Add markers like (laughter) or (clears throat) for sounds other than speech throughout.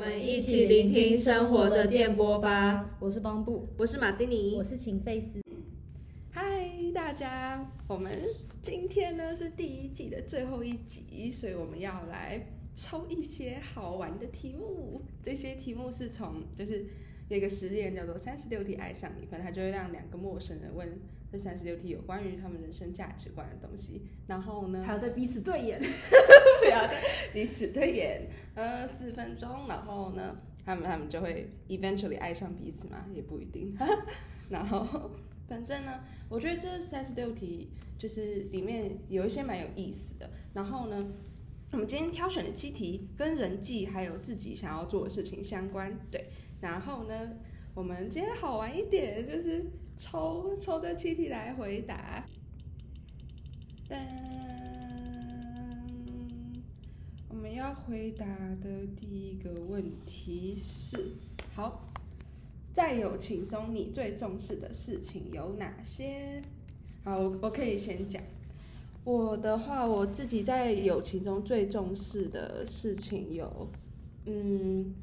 们一起聆听生活的电波吧。我是邦布，我是马丁尼，我是秦费斯。嗨，大家，我们今天呢是第一季的最后一集，所以我们要来抽一些好玩的题目。这些题目是从就是有一个实验叫做三十六题爱上你，反正他就会让两个陌生人问这三十六题有关于他们人生价值观的东西，然后呢，还要在彼此对眼，(laughs) 不要在彼此对眼，呃，四分钟，然后呢，他们他们就会 eventually 爱上彼此嘛，也不一定。(laughs) 然后反正呢，我觉得这三十六题就是里面有一些蛮有意思的。然后呢，我们今天挑选的七题跟人际还有自己想要做的事情相关，对。然后呢，我们今天好玩一点，就是抽抽这七题来回答。噔，我们要回答的第一个问题是：好，在友情中你最重视的事情有哪些？好，我我可以先讲。我的话，我自己在友情中最重视的事情有，嗯，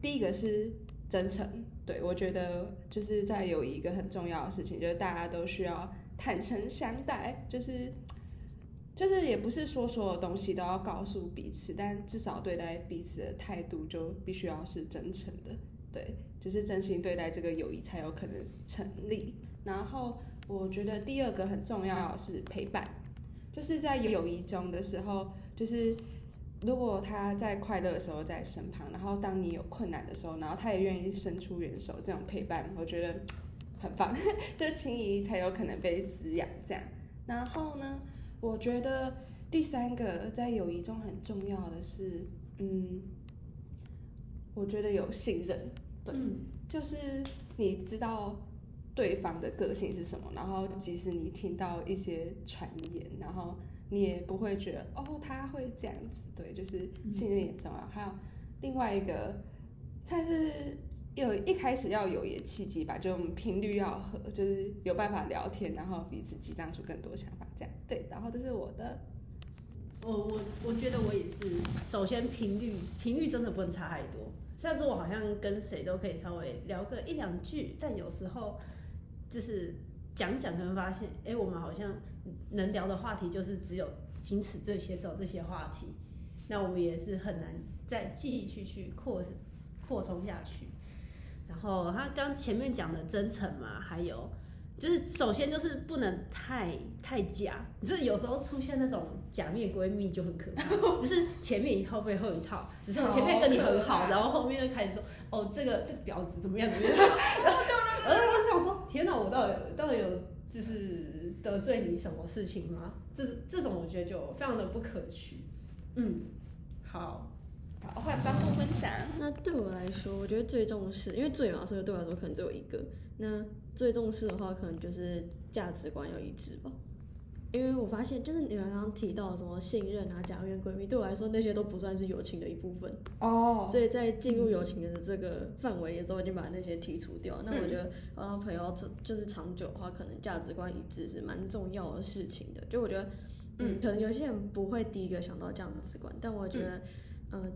第一个是真诚。对我觉得就是在有一个很重要的事情，就是大家都需要坦诚相待，就是就是也不是说所有东西都要告诉彼此，但至少对待彼此的态度就必须要是真诚的。对，就是真心对待这个友谊才有可能成立。然后我觉得第二个很重要是陪伴。就是在友谊中的时候，就是如果他在快乐的时候在身旁，然后当你有困难的时候，然后他也愿意伸出援手，这种陪伴我觉得很棒，(laughs) 这情谊才有可能被滋养。这样，然后呢，我觉得第三个在友谊中很重要的是，嗯，我觉得有信任，对，就是你知道。对方的个性是什么？然后即使你听到一些传言，然后你也不会觉得哦他会这样子。对，就是信任也重要。还有另外一个，算是有一开始要有一个契机吧，就频率要合，就是有办法聊天，然后彼此激荡出更多想法，这样对。然后这是我的，我我我觉得我也是。首先频率频率真的不能差太多。虽然说我好像跟谁都可以稍微聊个一两句，但有时候。就是讲讲，可能发现，哎，我们好像能聊的话题就是只有仅此这些，走这些话题，那我们也是很难再继续去扩扩充下去。然后他刚前面讲的真诚嘛，还有就是首先就是不能太太假，就是有时候出现那种假面闺蜜就很可怕，(laughs) 就是前面一套背后一套，只是我前面跟你很好，然后后面就开始说，哦，这个这个婊子怎么样怎么样，(laughs) 然 (laughs) 后然后我想说。天哪，我到底到底有就是得罪你什么事情吗？这这种我觉得就非常的不可取。嗯，好，好，换颁布分享。那对我来说，我觉得最重视，因为最嘛，所以对我来说可能只有一个。那最重视的话，可能就是价值观要一致吧。因为我发现，就是你们刚刚提到什么信任啊、假面闺蜜，对我来说那些都不算是友情的一部分哦。所以在进入友情的这个范围的时候，已经把那些剔除掉。那我觉得，呃，朋友这就是长久的话，可能价值观一致是蛮重要的事情的。就我觉得，嗯，可能有些人不会第一个想到价值观，但我觉得。嗯，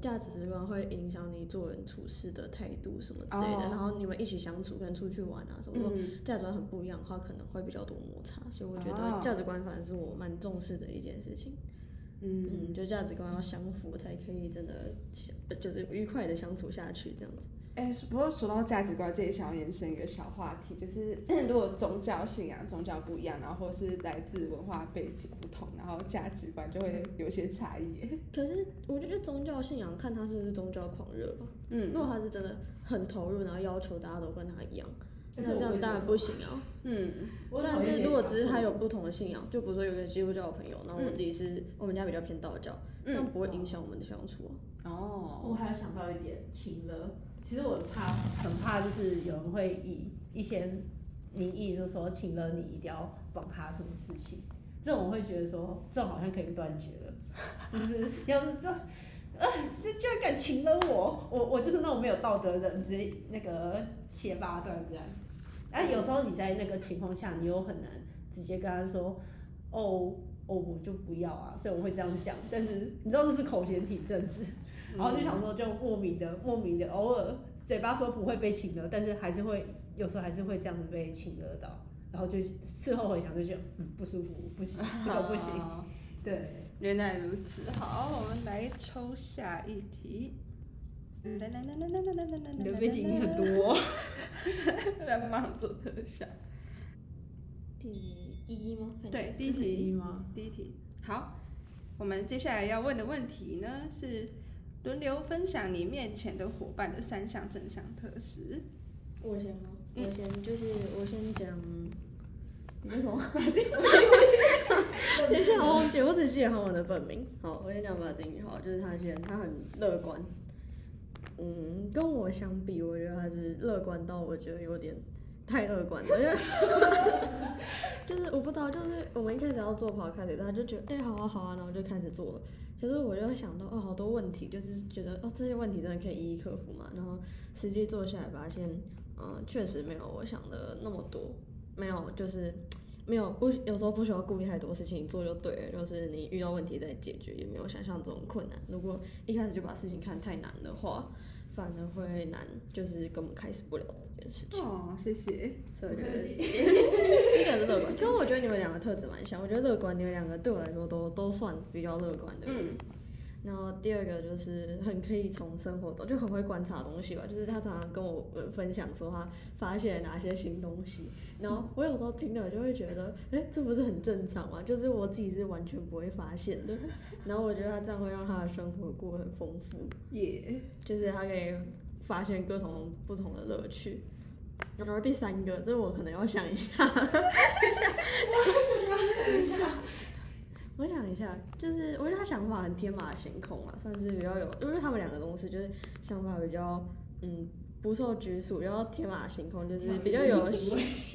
价值观会影响你做人处事的态度什么之类的，然后你们一起相处跟出去玩啊什么，价值观很不一样的话，可能会比较多摩擦，所以我觉得价值观反而是我蛮重视的一件事情。嗯嗯，就价值观要相符才可以真的相，就是愉快的相处下去这样子。哎，不过说到价值观，这里想要延伸一个小话题，就是 (clears throat) 如果宗教信仰、宗教不一样，然后或是来自文化背景不同，然后价值观就会有些差异。(laughs) 可是我觉得宗教信仰看他是不是宗教狂热吧。嗯。如果他是真的很投入，然后要求大家都跟他一样，那这样当然不行啊。嗯。但是如果只是他有不同的信仰，就比如说有个基督教的朋友，然后我自己是我们家比较偏道教，这样不会影响我们的相处啊。哦。我还要想到一点情了。其实我怕，很怕，就是有人会以一些名义，就是说请了你一定要帮他什么事情，这种我会觉得说，这种好像可以断绝了，(laughs) 就是要是这，呃，是居然敢请了我，我我就是那种没有道德的人，直接那个切八段这样。哎，有时候你在那个情况下，你又很难直接跟他说，哦哦，我就不要啊，所以我会这样讲，但是你知道这是口嫌体正直。(laughs) 然后就想说就莫名的莫名的偶尔嘴巴说不会被请了，但是还是会有时候还是会这样子被请了到，然后就事后回想就觉得嗯不舒服，不行，这个不行，好对。原来如此，好，我们来抽下一题。来来来来来来来来来，你的背景音很多、哦，来忙做特效。第一吗？对，第一是第一题，吗？第一题。好，我们接下来要问的问题呢是轮流分享你面前的伙伴的三项正向特质。我先我先就是我先讲，你为什么？(laughs) 等一下，我忘记，我只记得他们的本名。好，我先讲马丁。好，就是他先，他很乐观。嗯，跟我相比，我觉得他是乐观到我觉得有点太乐观了，因为 (laughs) 就是我不知道，就是我们一开始要做跑开始，他就觉得哎、好啊好啊，然后就开始做了。其实我就会想到哦，好多问题，就是觉得哦这些问题真的可以一一克服嘛。然后实际做下来发现，嗯，确实没有我想的那么多，没有就是没有不有时候不需要顾虑太多事情，做就对了。就是你遇到问题再解决，也没有想象中困难。如果一开始就把事情看太难的话，反而会难，就是根本开始不了这件事情。哦，谢谢。所以我觉得一个是乐观，跟我觉得你们两个特质蛮像。我觉得乐观，你们两个对我来说都都算比较乐观的人。嗯然后第二个就是很可以从生活中就很会观察东西吧，就是他常常跟我呃分享说他发现了哪些新东西，然后我有时候听了就会觉得，哎，这不是很正常吗？就是我自己是完全不会发现的。然后我觉得他这样会让他的生活过得很丰富。耶，就是他可以发现各种不同的乐趣。然后第三个，这我可能要想一下，(laughs) 我想一下，就是我觉得他想法很天马行空啊，算是比较有，因为他们两个都是，就是想法比较嗯不受拘束，然后天马行空，就是比较有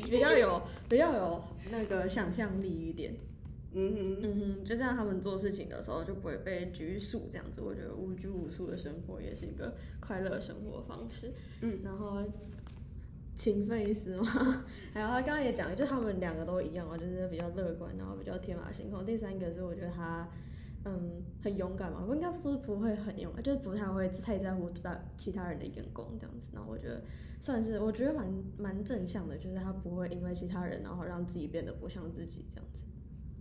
比较有比较有那个想象力一点。嗯哼，嗯哼，就这样，他们做事情的时候就不会被拘束，这样子，我觉得无拘无束的生活也是一个快乐生活方式。嗯，然后勤奋一丝嘛，(laughs) 还有他刚刚也讲，就他们两个都一样嘛，就是比较乐观，然后比较天马行空。第三个是我觉得他嗯很勇敢嘛，我应该说不会很勇敢，就是不太会太在乎大其他人的眼光这样子。然后我觉得算是我觉得蛮蛮正向的，就是他不会因为其他人然后让自己变得不像自己这样子。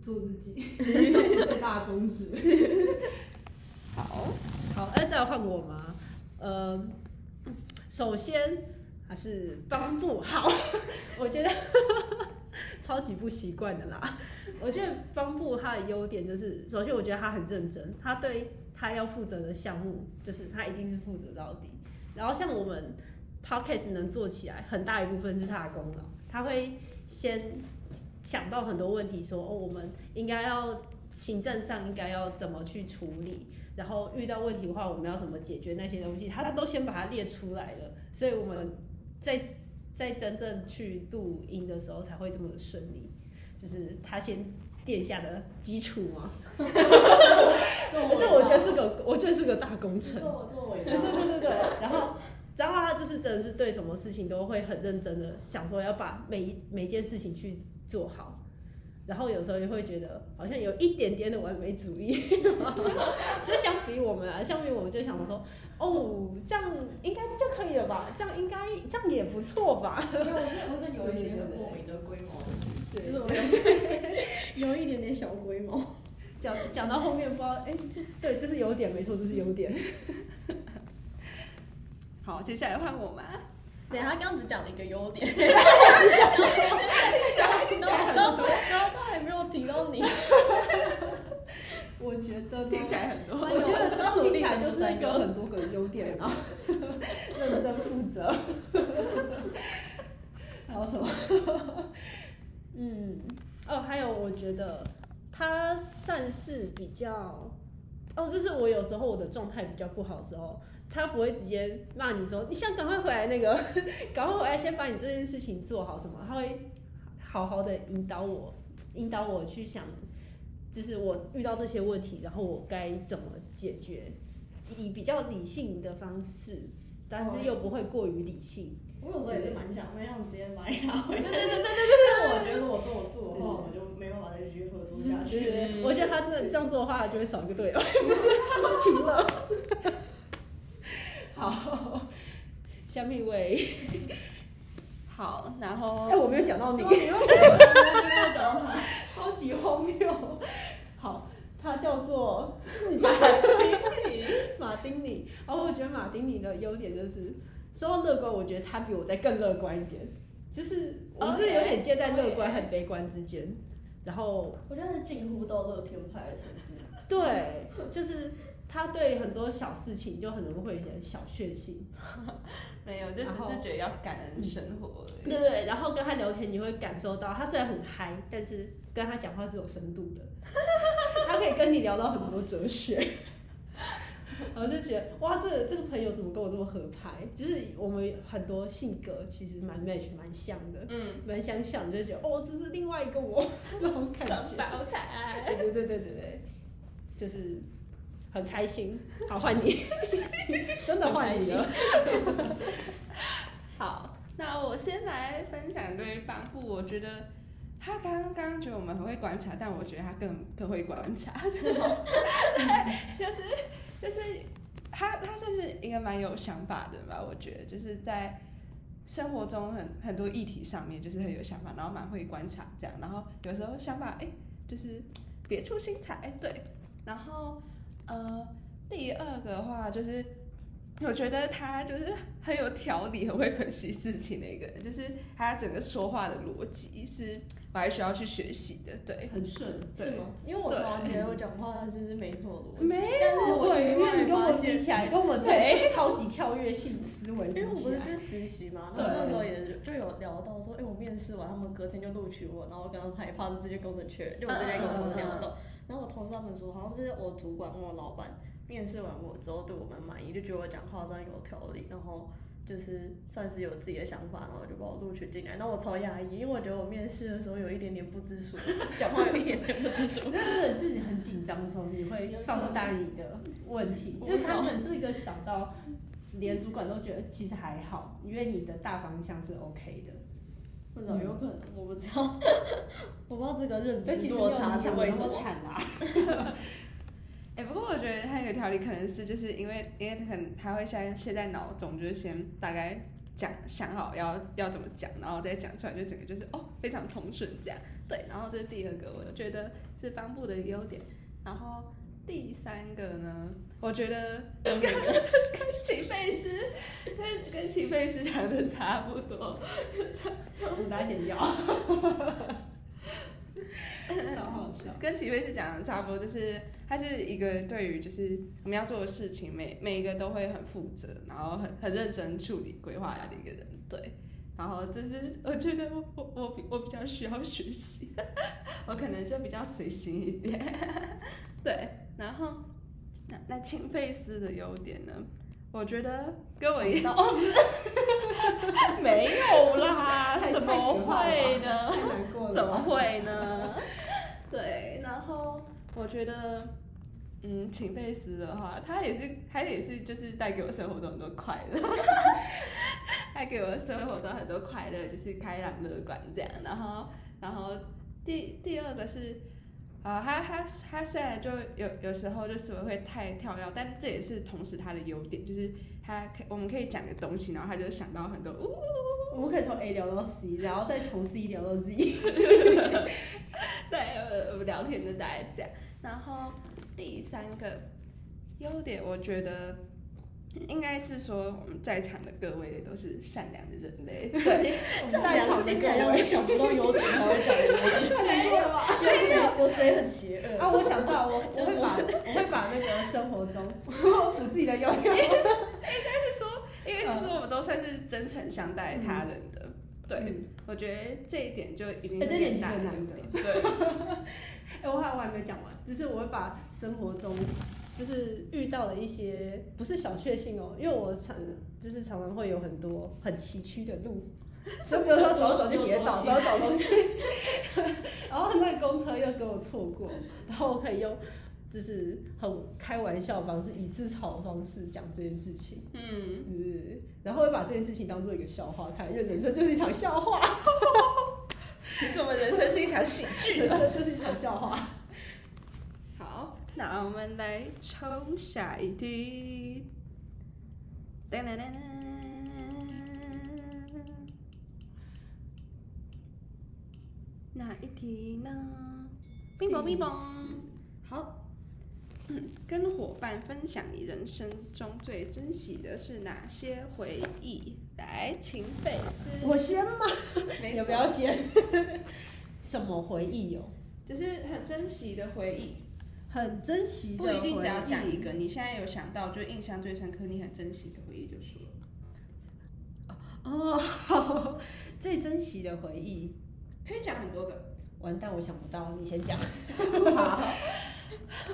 做自己，最大宗旨。(laughs) 好，好，哎，再来换我吗？呃，首先是帮不好，我觉得超级不习惯的啦。我觉得帮布它的优点就是，首先我觉得他很认真，他对他要负责的项目，就是他一定是负责到底。然后像我们 p o c k e t 能做起来，很大一部分是他的功劳，他会先想到很多问题说，哦，我们应该要行政上应该要怎么去处理，然后遇到问题的话，我们要怎么解决那些东西，他他都先把它列出来了，所以我们在在真正去录音的时候才会这么的顺利，就是他先垫下的基础嘛。(laughs) 这我觉得是个，我觉得是个大工程。做做伟对对对对对，然后。然后他就是真的是对什么事情都会很认真的想说要把每一每件事情去做好，然后有时候也会觉得好像有一点点的完美主义，(laughs) 就相比我们啊，相比我们就想说，哦，这样应该就可以了吧？这样应该这样也不错吧？因为我是我是有一些很莫名的规模，对就是我有 (laughs) 有一点点小规模。讲讲到后面不知道，哎，对，这是优点，没错，这是优点。(laughs) 好，接下来换我们？对，他刚刚只讲了一个优点，(laughs) 然后然后多，然后他还没有提到你。我觉得听起来很多。我觉得当努力就是一个很多个优点啊，(laughs) 认真负责。(laughs) 还有什么？嗯，哦，还有我觉得他算是比较，哦，就是我有时候我的状态比较不好的时候，他不会直接骂你说你想赶快回来那个，(laughs) 赶快回来先把你这件事情做好什么，他会好好的引导我，引导我去想。就是我遇到这些问题然后我该怎么解决？以比较理性的方式但是又不会过于理性。我有时候也是蛮想蛮想直接买呀对对对对对我觉得如果这么做的话我就没办法再继续合作下去我觉得他这这样做的话就会少一个队友不是他都停了好下面一位好，然后哎、我没有讲到你，对，你又讲讲到他，(laughs) 超级荒谬。好，他叫做马丁尼，马丁尼。然后我觉得马丁尼的优点就是，说到乐观，我觉得他比我再更乐观一点，就是我是有点介在乐观和悲观之间。然后我觉得是近乎到乐天派的程度。对，就是他对很多小事情就很容易会有一些小确幸。(laughs) 没有，就只是觉得要感恩生活。对对，然后跟他聊天，你会感受到他虽然很嗨，但是跟他讲话是有深度的，(laughs) 他可以跟你聊到很多哲学，(laughs) 然后就觉得哇，这个这个朋友怎么跟我这么合拍？就是我们很多性格其实蛮 match 蛮像的，嗯，蛮相像，就会觉得哦，这是另外一个我那种感觉。双胞胎。对对对对对对，就是很开心。好，换你，(laughs) 真的换你了。好，那我先来分享对于邦布，我觉得他刚刚觉得我们很会观察，但我觉得他更更会观察，(laughs) 就是就是他他算是一个蛮有想法的吧，我觉得就是在生活中很很多议题上面就是很有想法，然后蛮会观察这样，然后有时候想法哎、就是别出心裁，对，然后呃第二个的话就是。我觉得他就是很有条理、很会分析事情的一个人，就是他整个说话的逻辑是我还需要去学习的。对，很顺，对。是吗？因为我常常觉得我讲话他是不是没错逻辑，没但是我因为你跟我比起来，跟我对。超级跳跃性思维因为我不是去实习嘛，然对后那时候也就有聊到说，哎、我面试完，他们隔天就录取我，然后我刚刚害怕是直接工程确认，就我之前跟我聊到，然后我同事他们说，好像是我主管问我老板面试完我之后对我蛮满意，就觉得我讲话上有条理，然后就是算是有自己的想法，然后就把我录取进来。那我超压抑，因为我觉得我面试的时候有一点点不知所，讲话有一点点不知所。那真的是你很紧张的时候，你会放大你的问题，我就是他们是一个小到连主管都觉得其实还好，因为你的大方向是 OK 的。不知道有可能，我不知道，我不知道这个认知落差是为什么。惨啦？哎、不过我觉得他有个条理可能是就是因为因为他可能他会先先在脑中就是先大概讲想好要要怎么讲，然后再讲出来，就整个就是哦非常通顺这样。对，然后这是第二个，我觉得是帆布的优点。然后第三个呢，我觉得跟跟齐贝斯跟跟齐贝斯讲的差不多，就就把它剪掉。(laughs) 超好笑。跟齐飞是讲的差不多，就是他是一个对于就是我们要做的事情，每每一个都会很负责，然后很很认真处理规划的一个人，对。然后就是我觉得我我我比我比较需要学习，(laughs) 我可能就比较随心一点，(laughs) 对。然后那那清费斯的优点呢？我觉得跟我一样，没有啦，(laughs) 怎么会呢？怎么？会呢？对，然后我觉得，嗯，秦贝斯的话，他也是，他也是，就是带给我生活中很多快乐，(laughs) 带给我生活中很多快乐，就是开朗乐观这样。然后，然后第第二个是，啊、他他他虽然就有有时候就思维会太跳跃，但这也是同时他的优点，就是他可我们可以讲个东西，然后他就想到很多，呜、我们可以从 A 聊到 C，然后再从 C 聊到 Z。(laughs) 对，呃，我们聊天就大概这样。然后第三个优点，我觉得应该是说我们在场的各位都是善良的人类。对，在场的人要是想不到优点才会讲优点，没有啊。有谁有谁很邪恶啊，我想到我我会把 (laughs) 我会把那个生活中补自己的优点。(laughs) 应该是说，应该是说我们都算是真诚相待他人的。对，嗯我觉得这一点就一定是哎这点很大的优其实难得。对，(laughs) 哎、我还我还没有讲完，就是我会把生活中就是遇到了一些不是小确幸哦，因为我常就是常常会有很多很崎岖的路，就比如说走着走就跌倒，走着走东西，然后那个公车又给我错过，然后我可以用就是很开玩笑的方式、以自嘲的方式讲这件事情，嗯，嗯，然后会把这件事情当做一个笑话看，因为人生就是一场笑话，(laughs) 其实我们人生是一场喜剧 (laughs) 人。生就是一场笑话。那我们来抽下一题。等，等，等。哪一题呢？冰雹，冰雹。好。跟伙伴分享你人生中最珍惜的是哪些回忆？来，请贝斯。我先吗？(laughs) 有不要先？(laughs) 什么回忆哟？就是很珍惜的回忆，很珍惜的不一定只要讲一个。你现在有想到，就印象最深刻、你很珍惜的回忆就说。哦，好，(laughs) 最珍惜的回忆。可以讲很多个。完蛋，我想不到，你先讲。好，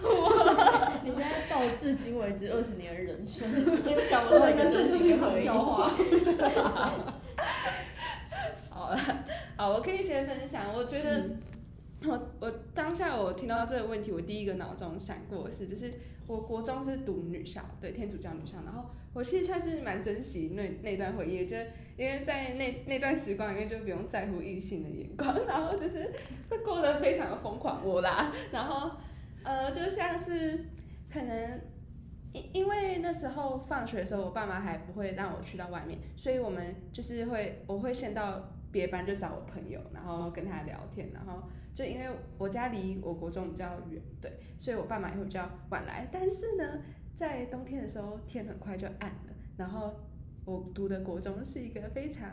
(laughs) 你现在到至今为止二十年的人生，你想不到一个真心的回忆。话。(laughs) 好了，好，我可以先分享。我觉得我我当下我听到这个问题，我第一个脑中闪过的是，就是我国中是读女校，对天主教女校，然后我其实算是蛮珍惜那那段回忆，就因为在那那段时光里面就不用在乎异性的眼光，然后就是会过得非常的疯狂我啦，然后呃就像是可能。因因为那时候放学的时候，我爸妈还不会让我去到外面，所以我们就是会，我会先到别班就找我朋友，然后跟他聊天，然后就因为我家离我国中比较远，对，所以我爸妈也会比较晚来。但是呢，在冬天的时候，天很快就暗了，然后我读的国中是一个非常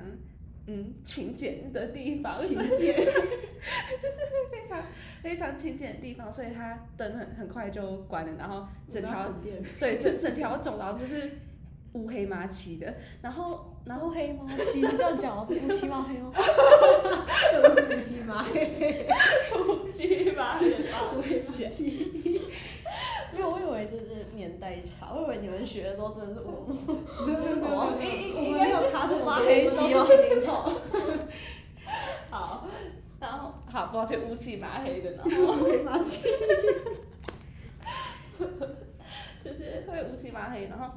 嗯勤俭的地方，(laughs) 勤俭，(laughs) 就是非常非常勤俭的地方，所以它灯很很快就关了，然后整条 (laughs) 对，整整条走廊就是乌黑麻漆的，然后然后黑吗？漆是这样讲哦，乌漆嘛黑哦。又是乌漆嘛黑，乌漆嘛黑，乌漆。年代差，我以为你们学的时候真的是乌。(laughs) 没有 (laughs) 没有什么应应该没有查这么麻黑漆哦。零后。好，然后好，抱歉，乌漆麻黑的，然后乌黑麻漆。就是会乌漆麻黑，然后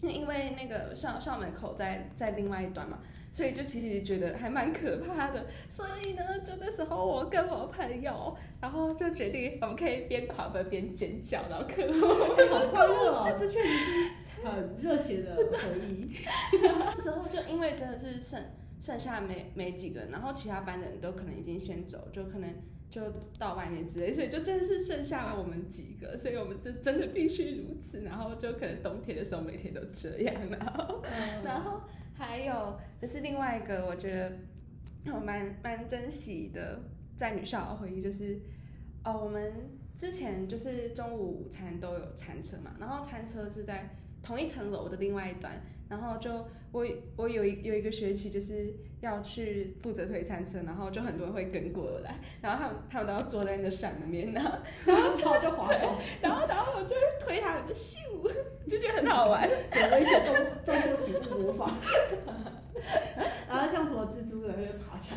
因为那个校校门口在在另外一端嘛，所以就其实觉得还蛮可怕的。所以呢，就那时候我跟我朋友，然后就决定我们可以边狂奔边尖叫，然后可好快乐哦！这确实是很热血的回忆。(laughs) 那时候就因为真的是剩剩下没没几个人，然后其他班的人都可能已经先走，就可能。就到外面之类，所以就真的是剩下了我们几个，所以我们就真的必须如此。然后就可能冬天的时候每天都这样，然后，然后还有就是另外一个我觉得我蛮蛮珍惜的在女校的回忆，就是哦，我们之前就是中午午餐都有餐车嘛，然后餐车是在同一层楼的另外一端，然后就我我有一有一个学期就是。要去负责推餐车，然后就很多人会跟过来，然后他们他们都要坐在那个上面呢，然后 (laughs) 跑就滑走，然后然后我就推他，我就咻，就觉得很好玩，(laughs) 有了一些动动作起步模仿，(laughs) 然后像什么蜘蛛人会爬墙，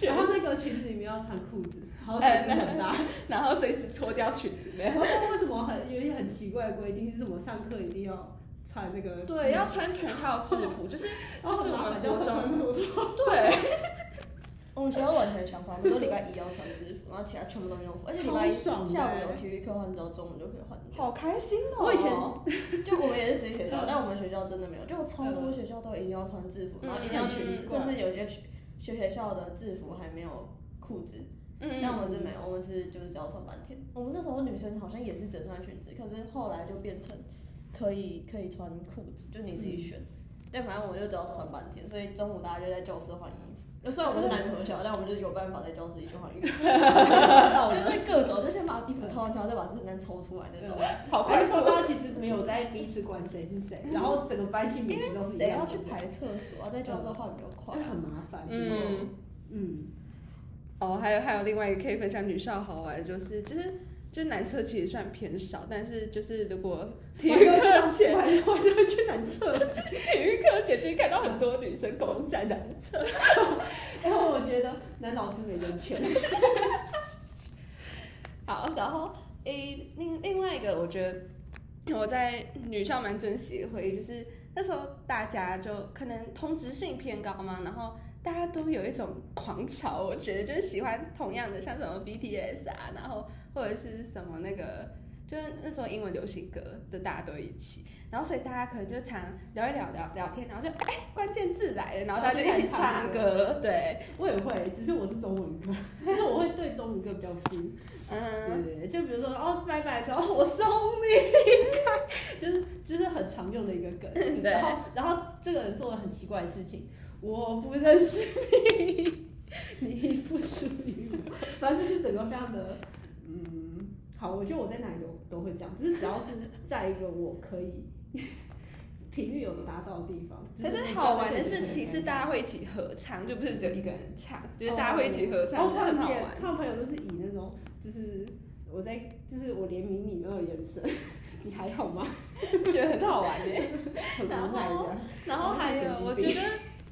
然后那个裙子里面要穿裤子，然后随时很大，然后随时脱掉裙子，然后为什么很有一些很奇怪的规定，是什么上课一定要。穿那个对，要穿全套制服，(laughs) 就是就是我们国中对，(laughs) 我们学校完全相反，我们都礼拜一要穿制服，然后其他全部都没有服，而且礼拜一下午有体育课换到中午就可以换掉，好开心哦！我以前就我们也是私立学校，(laughs) 但我们学校真的没有，就超多学校都一定要穿制服，然后一定要裙子，甚至有些学学校的制服还没有裤子，嗯，但我们是没有，我们是就是只要穿半天。我们那时候女生好像也是只穿裙子，可是后来就变成。可以可以穿裤子，就你自己选。但反正我就只要穿半天，所以中午大家就在教室换衣服。虽然我们是男女合校，(laughs) 但我们就是有办法在教室里去换衣服。(laughs) 就是各种，就先把衣服套上去，然后再把字单抽出来那种。好快速！大家其实没有在彼此管谁是谁，然后整个班性别都是谁要去排厕所，在教室换比较快，很麻烦。嗯嗯。哦，还有还有另外一个可以分享女校好玩，就是就是。就男厕其实算偏少，但是就是如果体育课前，我还是会去男厕。体育课前就会看到很多女生攻在男厕，然后我觉得男老师没人权。(laughs) 好，然后诶，另另外一个，我觉得我在女校蛮珍惜的回忆，就是那时候大家就可能通知性偏高嘛，然后。大家都有一种狂潮，我觉得就是喜欢同样的，像什么 BTS 啊，然后或者是什么那个就是那时候英文流行歌的大家都一起，然后所以大家可能就常聊一聊聊聊天，然后就哎关键字来了，然后大家就一起唱歌，对，我也会，只是我是中文歌，(laughs) 但是我会对中文歌比较 feel。嗯，对对对，就比如说哦，拜拜的时候我送你。(laughs) 就是就是很常用的一个梗。(laughs) 然后然后这个人做了很奇怪的事情，我不认识你，你不属于我，反正就是整个非常的嗯，好，我觉得我在哪里都都会这样，只是只要是在一个我可以 (laughs) 频率有达到的地方。可是好玩的事情是大家会一起合唱，就不是只有一个人唱，就是大家会一起合唱，很好玩。看朋友都是以那种，就是我在，就是我怜悯你那种眼神，(laughs) 你还好吗？觉得很好玩耶。很无奈的。然后还有我觉得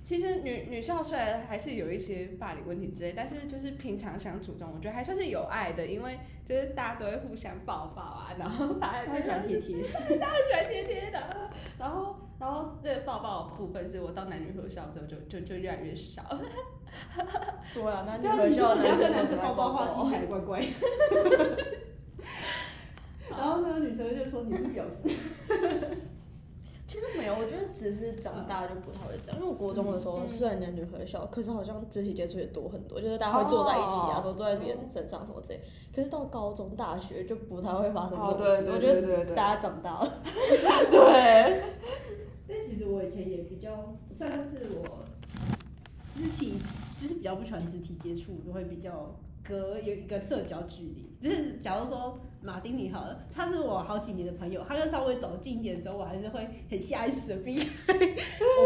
其实女女校虽然还是有一些霸凌问题之类，但是就是平常相处中，我觉得还算是有爱的，因为就是大家都会互相抱抱啊，然后大家 (laughs) 他很喜欢贴贴，大家很喜欢贴贴的，然后然后这个抱抱的部分是我到男女合校之后就就就越来越少，对啊，男女合校男生都男生抱抱话听起来怪怪。(laughs) 然后那个女生就说你是婊子，其实没有，我觉得只是长大就不太会这样。因为我国中的时候嗯虽然男女合校，可是好像肢体接触也多很多，就是大家会坐在一起啊，哦都坐在别人身上什么之类。可是到高中、大学就不太会发生哦这种事。我觉得大家长大了，(laughs) 对，但其实我以前也比较算是我肢体，就是比较不喜欢肢体接触，都会比较隔有一个社交距离。就是假如说马丁你好了，他是我好几年的朋友，他就稍微走近一点之后，我还是会很下意识的避开，(laughs) 我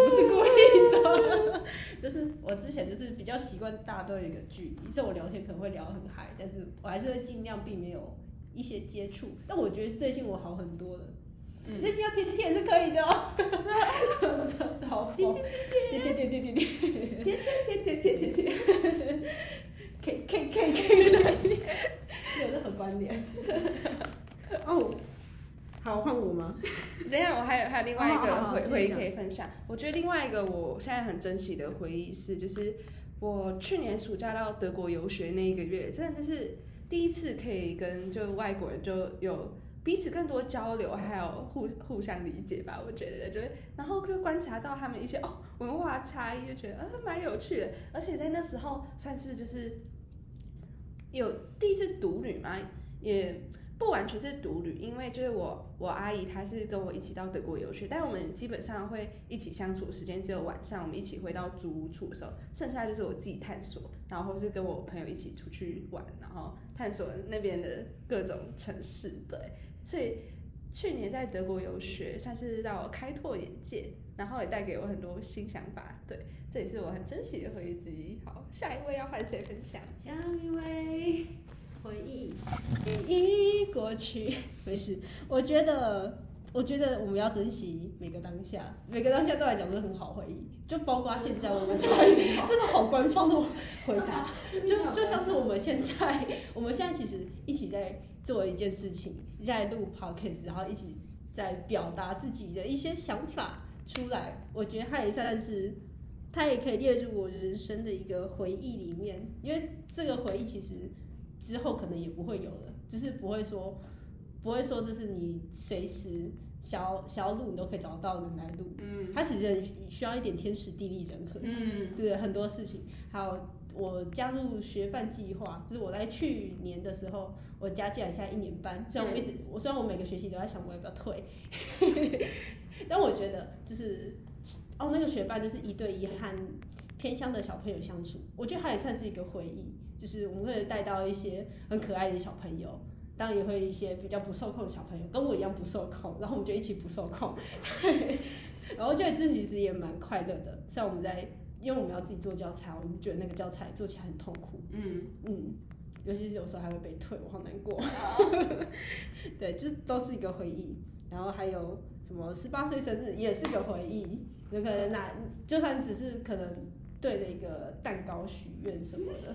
不是故意的。就是我之前就是比较习惯大家都有一个距离，所以我聊天可能会聊得很嗨，但是我还是会尽量避免有一些接触。但我觉得最近我好很多了。嗯最近要贴贴贴也是可以的哦。(laughs) 好疯，贴贴贴贴贴贴贴贴贴贴贴贴，K K K K，有任何关联？哦，好换我吗？(laughs) 等一下，我还有还有另外一个回回忆可以分享。我觉得另外一个我现在很珍惜的回忆是，就是我去年暑假到德国游学那一个月，真的就是第一次可以跟就外国人就有彼此更多交流，还有互互相理解吧。我觉得，就是然后就观察到他们一些哦文化差异，就觉得啊蛮有趣的。而且在那时候算是就是有第一次独旅嘛，也不完全是独旅，因为就是我我阿姨她是跟我一起到德国游学，但我们基本上会一起相处的时间只有晚上，我们一起回到租屋处的时候，剩下就是我自己探索，然后或是跟我朋友一起出去玩，然后探索那边的各种城市，对，所以去年在德国游学算是让我开拓眼界，然后也带给我很多新想法，对，这也是我很珍惜的回忆之一。好，下一位要换谁分享？下一位回忆，忆过去，没事。我觉得，我觉得我们要珍惜每个当下，每个当下对我来讲都是很好回忆，就包括现在我们在，(laughs) 真的好官方的回答，就就像是我们现在，我们现在其实一起在做一件事情，在录 podcast，然后一起在表达自己的一些想法出来，我觉得它也算是。它也可以列入我人生的一个回忆里面，因为这个回忆其实之后可能也不会有了，只是不会说不会说这是你随时想要想要录你都可以找到的来录，嗯。它其实人需要一点天时地利人和，嗯。对很多事情，还有我加入学伴计划，就是我在去年的时候，我加进来现在一年半，虽然我一直，我虽然我每个学期都在想我要不要退，(laughs) 但我觉得就是哦，那个学伴就是一对一和偏乡的小朋友相处，我觉得它也算是一个回忆，就是我们会带到一些很可爱的小朋友。当然也会一些比较不受控的小朋友，跟我一样不受控，然后我们就一起不受控，对，然后觉得这其实也蛮快乐的。像我们在，因为我们要自己做教材，我们觉得那个教材做起来很痛苦，嗯，嗯，尤其是有时候还会被退，我好难过。(laughs) 对，这都是一个回忆。然后还有什么十八岁生日也是个回忆，有可能拿，就算只是可能对着一个蛋糕许愿什么的，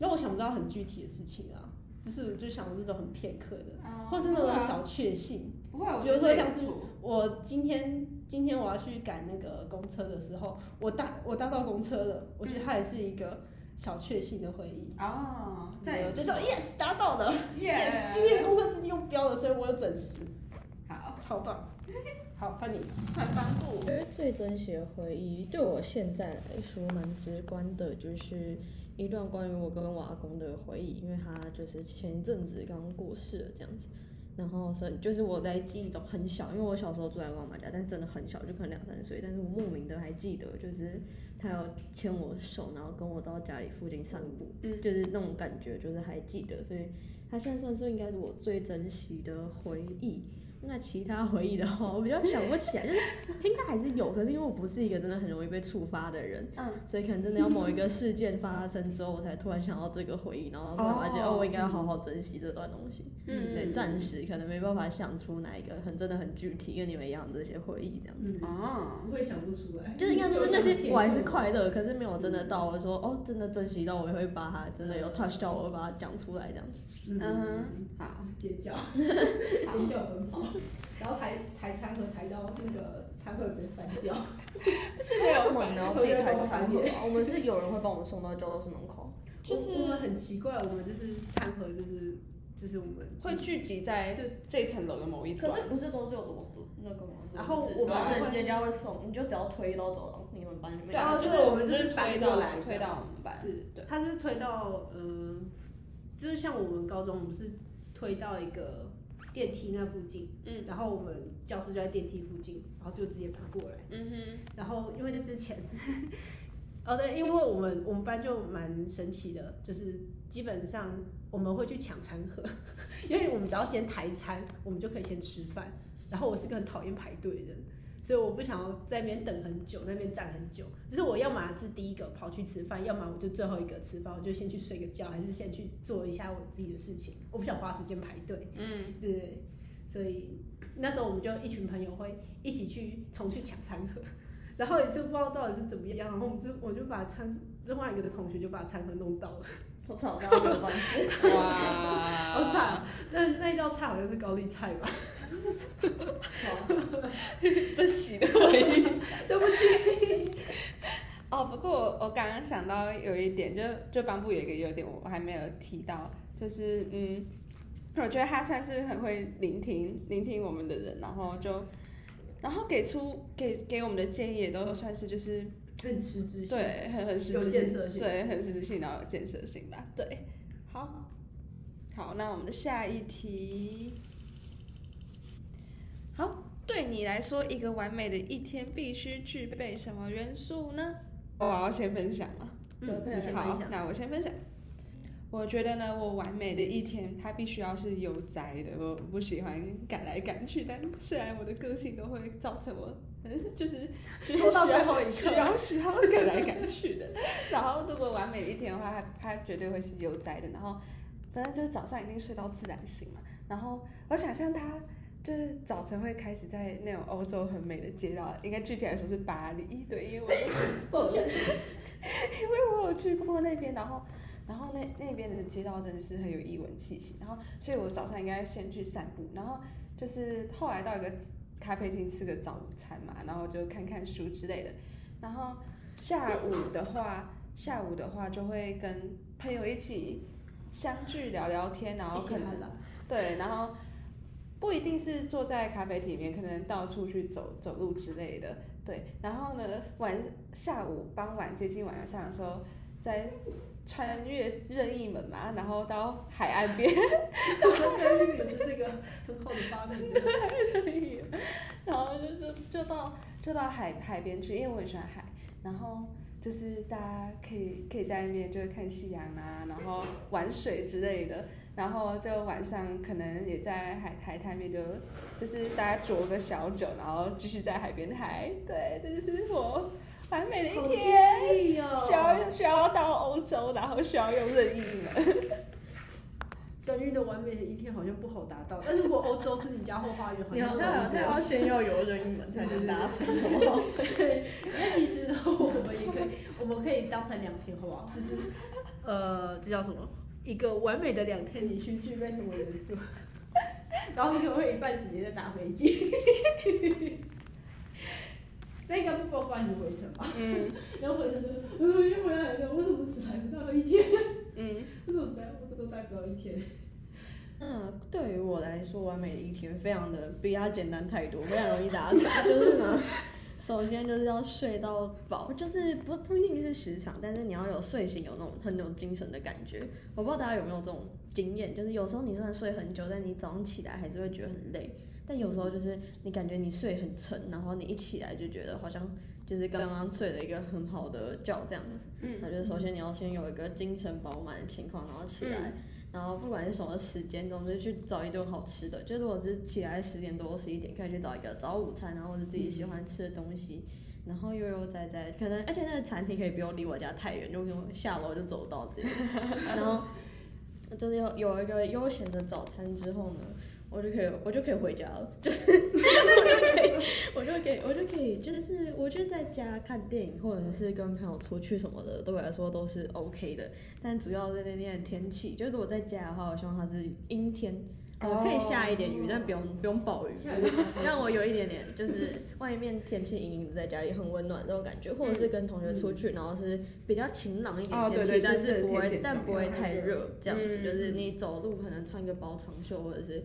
那我想不到很具体的事情啊，就是就想这种很片刻的，或是那种小确幸。不会啊，我比如觉得说像是我今天今天我要去赶那个公车的时候，我搭我搭到公车了，我觉得它也是一个小确幸的回忆。哦，对，就说 yes 搭到了 Yes，yes 今天公车司机用标了，所以我有准时，好，超棒。(laughs) 好，换你。换帆布我觉得最珍惜的回忆，对我现在来说蛮直观的，就是一段关于我跟我阿公的回忆，因为他就是前一阵子刚过世了这样子。然后所以就是我在记忆中很小，因为我小时候住在我妈妈家，但是真的很小，就可能两三岁，但是我莫名的还记得，就是他要牵我的手，然后跟我到家里附近散步，嗯就是那种感觉，就是还记得，所以他现在算是应该是我最珍惜的回忆。那其他回忆的话，(laughs) 我比较想不起来，就是应该还是有，可是因为我不是一个真的很容易被触发的人，嗯，所以可能真的要某一个事件发生之后，我才突然想到这个回忆，然后才发现哦哦，我应该要好好珍惜这段东西。嗯。所以暂时可能没办法想出哪一个很真的很具体，跟你们一样的这些回忆这样子。哦，我会想不出来，就是应该说是那些我还是快乐，可是没有真的到我说哦，真的珍惜到我也会把它真的有 touch 到我，会把它讲出来这样子。嗯。嗯。哼，好，尖叫，(laughs) 尖叫奔跑，然后抬抬餐盒抬到那个餐盒直接翻掉。为什么你们要 (laughs) 自己抬餐盒啊？我们是有人会帮我们送到教导室门口。就是我们很奇怪，我们就是餐盒就是就是我们会聚集在对这一层楼的某一可是。不是都是有什么那个吗？然后我们人家会送，你就只要推到走廊，你们班里面。然后就就是是我们就是推到来推到我们班。对对，他是推到呃，就是像我们高中，我们是推到一个电梯那附近，嗯然后我们教室就在电梯附近，然后就直接爬过来。嗯哼，然后因为在之前，(laughs) 哦对，因为我们我们班就蛮神奇的，就是基本上我们会去抢餐盒，(laughs) 因为我们只要先抬餐，我们就可以先吃饭。然后我是个很讨厌排队的人，所以我不想要在那边等很久，那边站很久。就是我要么是第一个跑去吃饭，要么我就最后一个吃饭，我就先去睡个觉，还是先去做一下我自己的事情。我不想花时间排队。嗯，对所以那时候我们就一群朋友会一起去重去抢餐盒，然后也就不知道到底是怎么样，然后我们就我就把餐另外一个的同学就把餐盒弄倒了，(laughs) 我操，大家没有饭吃。哇，好惨。那那一道菜好像是高丽菜吧？(laughs) 珍惜的回忆。(laughs) 对不起。哦，不过我我刚刚想到有一点，就就颁布有一个优点，我还没有提到，就是嗯，我觉得他算是很会聆听聆听我们的人，然后就然后给出给给我们的建议也都算是就是很实质性。对很很实质性对很实质性，然后有建设性的，对，好，好，那我们的下一题，好，对你来说，一个完美的一天必须具备什么元素呢？我要先分享吗？嗯，好，那我先分享。我觉得呢，我完美的一天，它必须要是悠哉的。我不喜欢赶来赶去，但虽然我的个性都会造成我，嗯 (laughs) 就是需拖到最后一刻需要 (laughs) 需要赶来赶去的。然后如果完美的一天的话，它它绝对会是悠哉的。然后反正就是早上一定睡到自然醒嘛。然后我想象它就是早晨会开始在那种欧洲很美的街道，应该具体来说是巴黎，(laughs) 对，因为我 (laughs) 我有去，因为我有去过那边，然后然后那那边的街道真的是很有异文气息，然后所以我早上应该先去散步，然后就是后来到一个咖啡厅吃个早午餐嘛，然后就看看书之类的，然后下午的话，下午的话就会跟朋友一起相聚聊聊天，然后可能。对，然后不一定是坐在咖啡厅里面，可能到处去走走路之类的。对，然后呢，晚下午傍晚接近晚上的时候，再穿越任意门嘛，然后到海岸边，(laughs) 跟日本这是一个很好的发明。然后就就就到就到海海边去，因为我很喜欢海，然后。就是大家可以可以在那边就是看夕阳啊，然后玩水之类的，然后就晚上可能也在海海滩边就就是大家酌个小酒，然后继续在海边嗨，对，这就是我完美的一天。哦需要需要到欧洲，然后需要用任意门。(laughs) 等于的完美的一天好像不好达到，但如果欧洲是你家后花园，好你像好像他要先要有任意门才能达成，好不好？对，那其实我们也可以，我们可以当成两天，好不好？就是呃，这叫什么？一个完美的两天，你需具备什么元素？(laughs) 然后你可能会一半时间在打飞机。(laughs) 那应该不包括你回程吧？嗯然后回程就是，嗯，又回来了，为什么只来不到一天？嗯，为什么待我这都待不到一天？嗯，对于我来说，完美的一天非常的比它简单太多，非常容易达成。就是呢，(laughs) 首先就是要睡到饱，就是不不一定是时长，但是你要有睡醒有那种很有精神的感觉。我不知道大家有没有这种经验，就是有时候你虽然睡很久，但你早上起来还是会觉得很累。但有时候就是你感觉你睡很沉，然后你一起来就觉得好像就是刚刚睡了一个很好的觉这样子。嗯那就是首先你要先有一个精神饱满的情况，然后起来，然后不管是什么时间，总之去找一顿好吃的。就如果是起来十点多、十一点，可以去找一个早午餐，然后或者自己喜欢吃的东西，然后悠悠哉哉，可能而且那个餐厅可以不用离我家太远，就用下楼就走到这里。(laughs) 然后就是有有一个悠闲的早餐之后呢。我就可以，我就可以回家了，就是 (laughs) (laughs) 以，我就可以，我就可以，就是我觉得在家看电影或者是跟朋友出去什么的，对我来说都是 OK 的。但主要是那天的天气，就是我在家的话，我希望它是阴天，我，可以下一点雨，但不用不用暴雨，(laughs) 让我有一点点就是外面天气阴阴的，在家里很温暖这种感觉，或者是跟同学出去，然后是比较晴朗一点天气，但是不会但不会太热，这样子嗯就是你走路可能穿一个薄长袖或者是。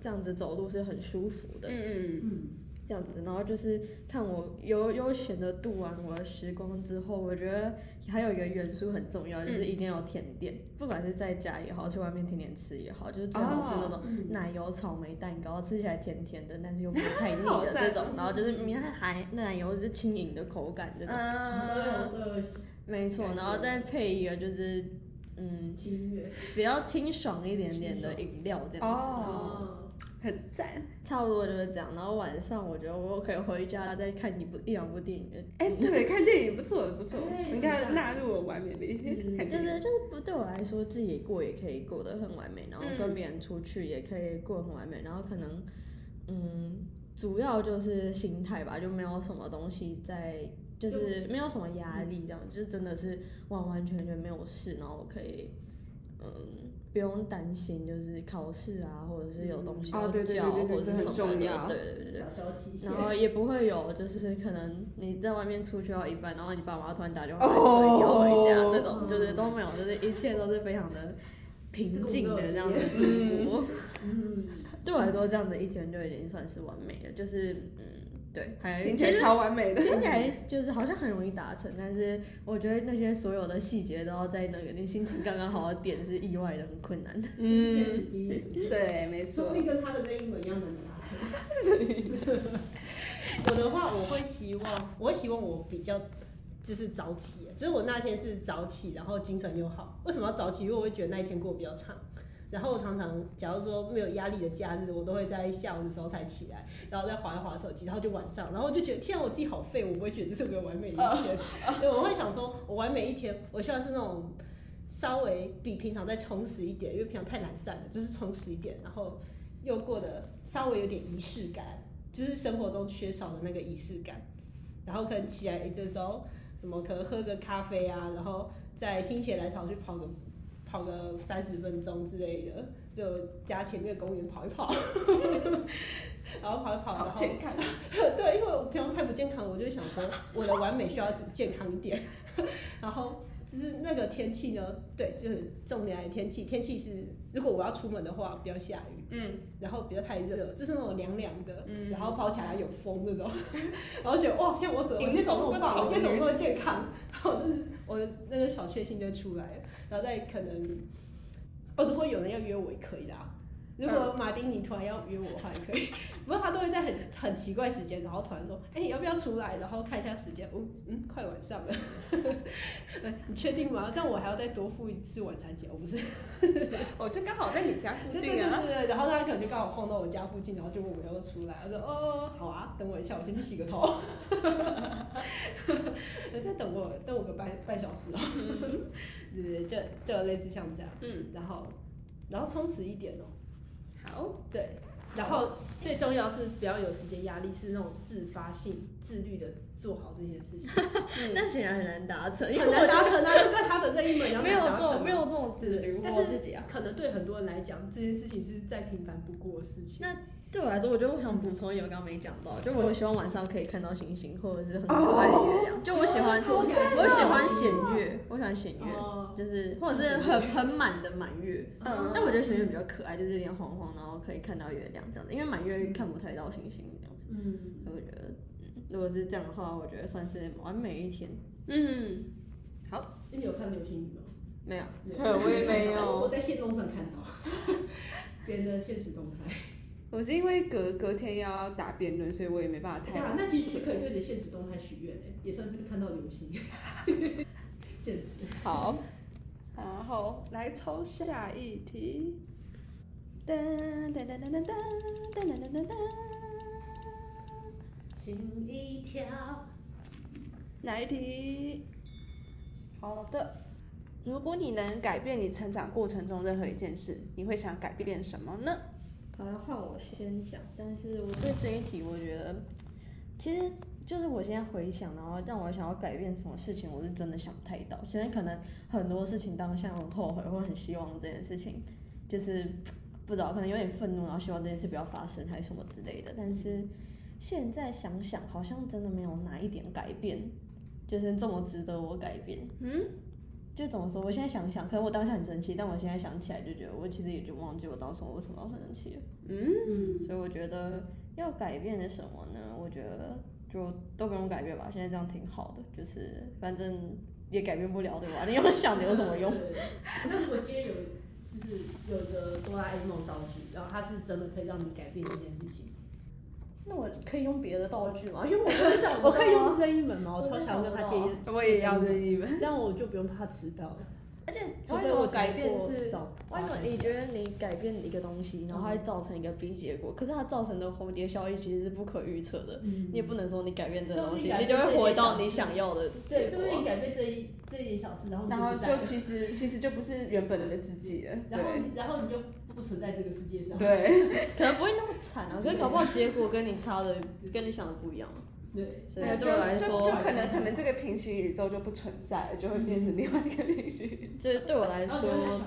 这样子走路是很舒服的，嗯嗯，这样子，然后就是看我悠悠闲的度完我的时光之后，我觉得还有一个元素很重要，就是一定要有甜点，不管是在家也好，去外面甜点吃也好，就是最好是那种嗯奶油草莓蛋糕，吃起来甜甜的，但是又不会太腻的这种，(laughs) 然后就是里面还奶油是轻盈的口感这种，嗯都有都有没错，然后再配一个就是嗯音乐比较清爽一点点的饮料这样子，哦，很赞。差不多就是这样，然后晚上我觉得我可以回家再看一部一两部电影，哎、对，看电影不错不错哎，你看纳入我完美的一天，嗯就是就是不对我来说，自己过也可以过得很完美，然后嗯跟别人出去也可以过得很完美，然后可能嗯，主要就是心态吧，就没有什么东西在，就是没有什么压力，这样就是真的是完完全全没有事，然后我可以嗯。不用担心，就是考试啊，或者是有东西要哦对对对交，或者是什么的，对对对然，后也不会有，就是可能你在外面出去到一半，然后你爸妈突然打电话来催你要回家哦那种，就是都没有，就是一切都是非常的平静的这样子嗯 (laughs) 度过。(laughs) 嗯，对我来说，这样的一天就已经算是完美了，就是嗯，对，还听起来超完美的。听起来就是好像很容易达成，但是我觉得那些所有的细节都要在那个你心情刚刚好的点是意外的很困难。天时地利，对，没错说不。定跟他的那一模一样能达成。(laughs) 我的话，我会希望，我会希望我比较就是早起，就是我那天是早起，然后精神又好。为什么要早起？因为我会觉得那一天过得比较长。然后我常常，假如说没有压力的假日，我都会在下午的时候才起来，然后再划一划手机，然后就晚上，然后我就觉得天啊，我自己好废，我不会觉得这是个完美一天。对，我会想说，我完美一天，我希望是那种稍微比平常再充实一点，因为平常太懒散了，就是充实一点，然后又过得稍微有点仪式感，就是生活中缺少的那个仪式感。然后可能起来的时候，什么可能喝个咖啡啊，然后再心血来潮去跑个跑个三十分钟之类的，就家前面的公园跑一跑，(laughs) 然后跑一跑，然后健康，(laughs) 对，因为我平常太不健康，我就想说我的完美需要健康一点。(laughs) 然后就是那个天气呢，对，就是重点来天气，天气是如果我要出门的话，不要下雨，嗯，然后不要太热，就是那种凉凉的，嗯然后跑起来有风那种，(laughs) 然后觉得哇，现在我怎么我迎今天怎么那么棒？风不跑我今天怎么那么健康？(laughs) 然后就是我的那个小确幸就出来了，然后再可能，哦，如果有人要约我也可以的啊。如果马丁你突然要约我的话也可以，(laughs) 不过他都会在很很奇怪时间，然后突然说，哎、要不要出来？然后看一下时间，嗯嗯，快晚上了，对 (laughs) 你确定吗？这样我还要再多付一次晚餐钱？我不是，我 (laughs) 就刚好在你家附近啊。对对对，然后他可能就刚好晃到我家附近，然后就问我要不要出来，我说哦好啊，等我一下，我先去洗个头，再等我等我个半半小时哦，对对对，就就类似像这样，嗯，然后然后充实一点哦，好，对，然后最重要是不要有时间压力，是那种自发性、自律的做好这件事情，(laughs) 那显然很难达成，很难达成啊，就在他的这一门没有难达成啊。这种没有这种自律，但是自己啊。可能对很多人来讲，这件事情是再平凡不过的事情。那对我来说，我觉得我想补充一个我刚刚没讲到，就我希望晚上可以看到星星，或者是很可爱的月亮。就我喜欢，我喜欢弦月，我喜欢弦月，哦，就是或者是很很满的满月。嗯但我觉得弦月比较可爱，就是有点黄黄，然后可以看到月亮这样子。因为满月看不太到星星这样子，嗯，所以我觉得，嗯，如果是这样的话，我觉得算是完美一天。嗯，好那你有看流星雨吗？没有，没 (laughs) 我也没有我在线动上看到 (laughs) 别人的现实动态。我是因为隔隔天要打辩论，所以我也没办法太。对啊，那其实是可以对着现实动态许愿诶，也算是看到流星。现实。好，然后来抽下一题。噔噔噔噔噔噔噔噔噔噔噔，心一跳。哪一题？好的。如果你能改变你成长过程中任何一件事，你会想改变什么呢？好像换我先讲，但是我对这一题，我觉得其实就是我现在回想，然后让我想要改变什么事情，我是真的想不太到。现在可能很多事情当下很后悔，或很希望这件事情，就是不知道，可能有点愤怒，然后希望这件事不要发生，还是什么之类的。但是现在想想，好像真的没有哪一点改变，就是这么值得我改变。嗯，就怎么说？我现在想想，可能我当下很生气，但我现在想起来就觉得，我其实也就忘记我当时为什么要生气了。嗯，嗯，所以我觉得要改变的什么呢？我觉得就都不用改变吧，现在这样挺好的，就是反正也改变不了，对吧？你要想的有什么用？(laughs) 对？那如果今天有就是有一个哆啦 A 梦道具，然后它是真的可以让你改变这件事情，那我可以用别的道具吗？因为我 (laughs) 真的想我可以用任意门吗？我超想要跟他借我也要任任意门。这样我就不用怕迟到了。而且除万一我非我改变是直接过早万一你觉得你改变一个东西，然后它会造成一个 B 结果，可是它造成的蝴蝶效应其实是不可预测的。嗯你也不能说你改变这个东西，你就会回到你想要的对，说不定改变这一这一点小事，然后你然后就其实其实就不是原本的自己了，然后对然后你就不存在这个世界上。对，(laughs) 可能不会那么惨啊，可是搞不好结果跟你差的、跟你想的不一样啊。对，所以那对我来说，就就可能可能这个平行宇宙就不存在，就会变成另外一个平行宇宙。就是对我来说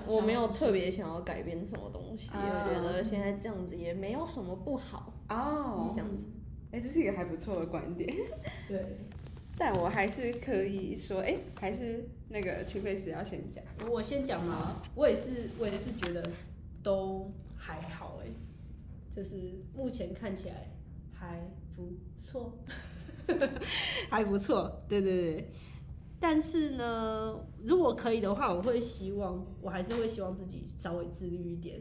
我没有特别想要改变什么东西，啊我觉得现在这样子也没有什么不好，哦这样子。哎，这是一个还不错的观点，(laughs) 对，但我还是可以说，哎，还是那个秦飞斯要先讲。我先讲嘛，我也是，我也是觉得都还好哎，就是目前看起来还不错，(laughs) 还不错，对对对。但是呢，如果可以的话，我会希望，我还是会希望自己稍微自律一点。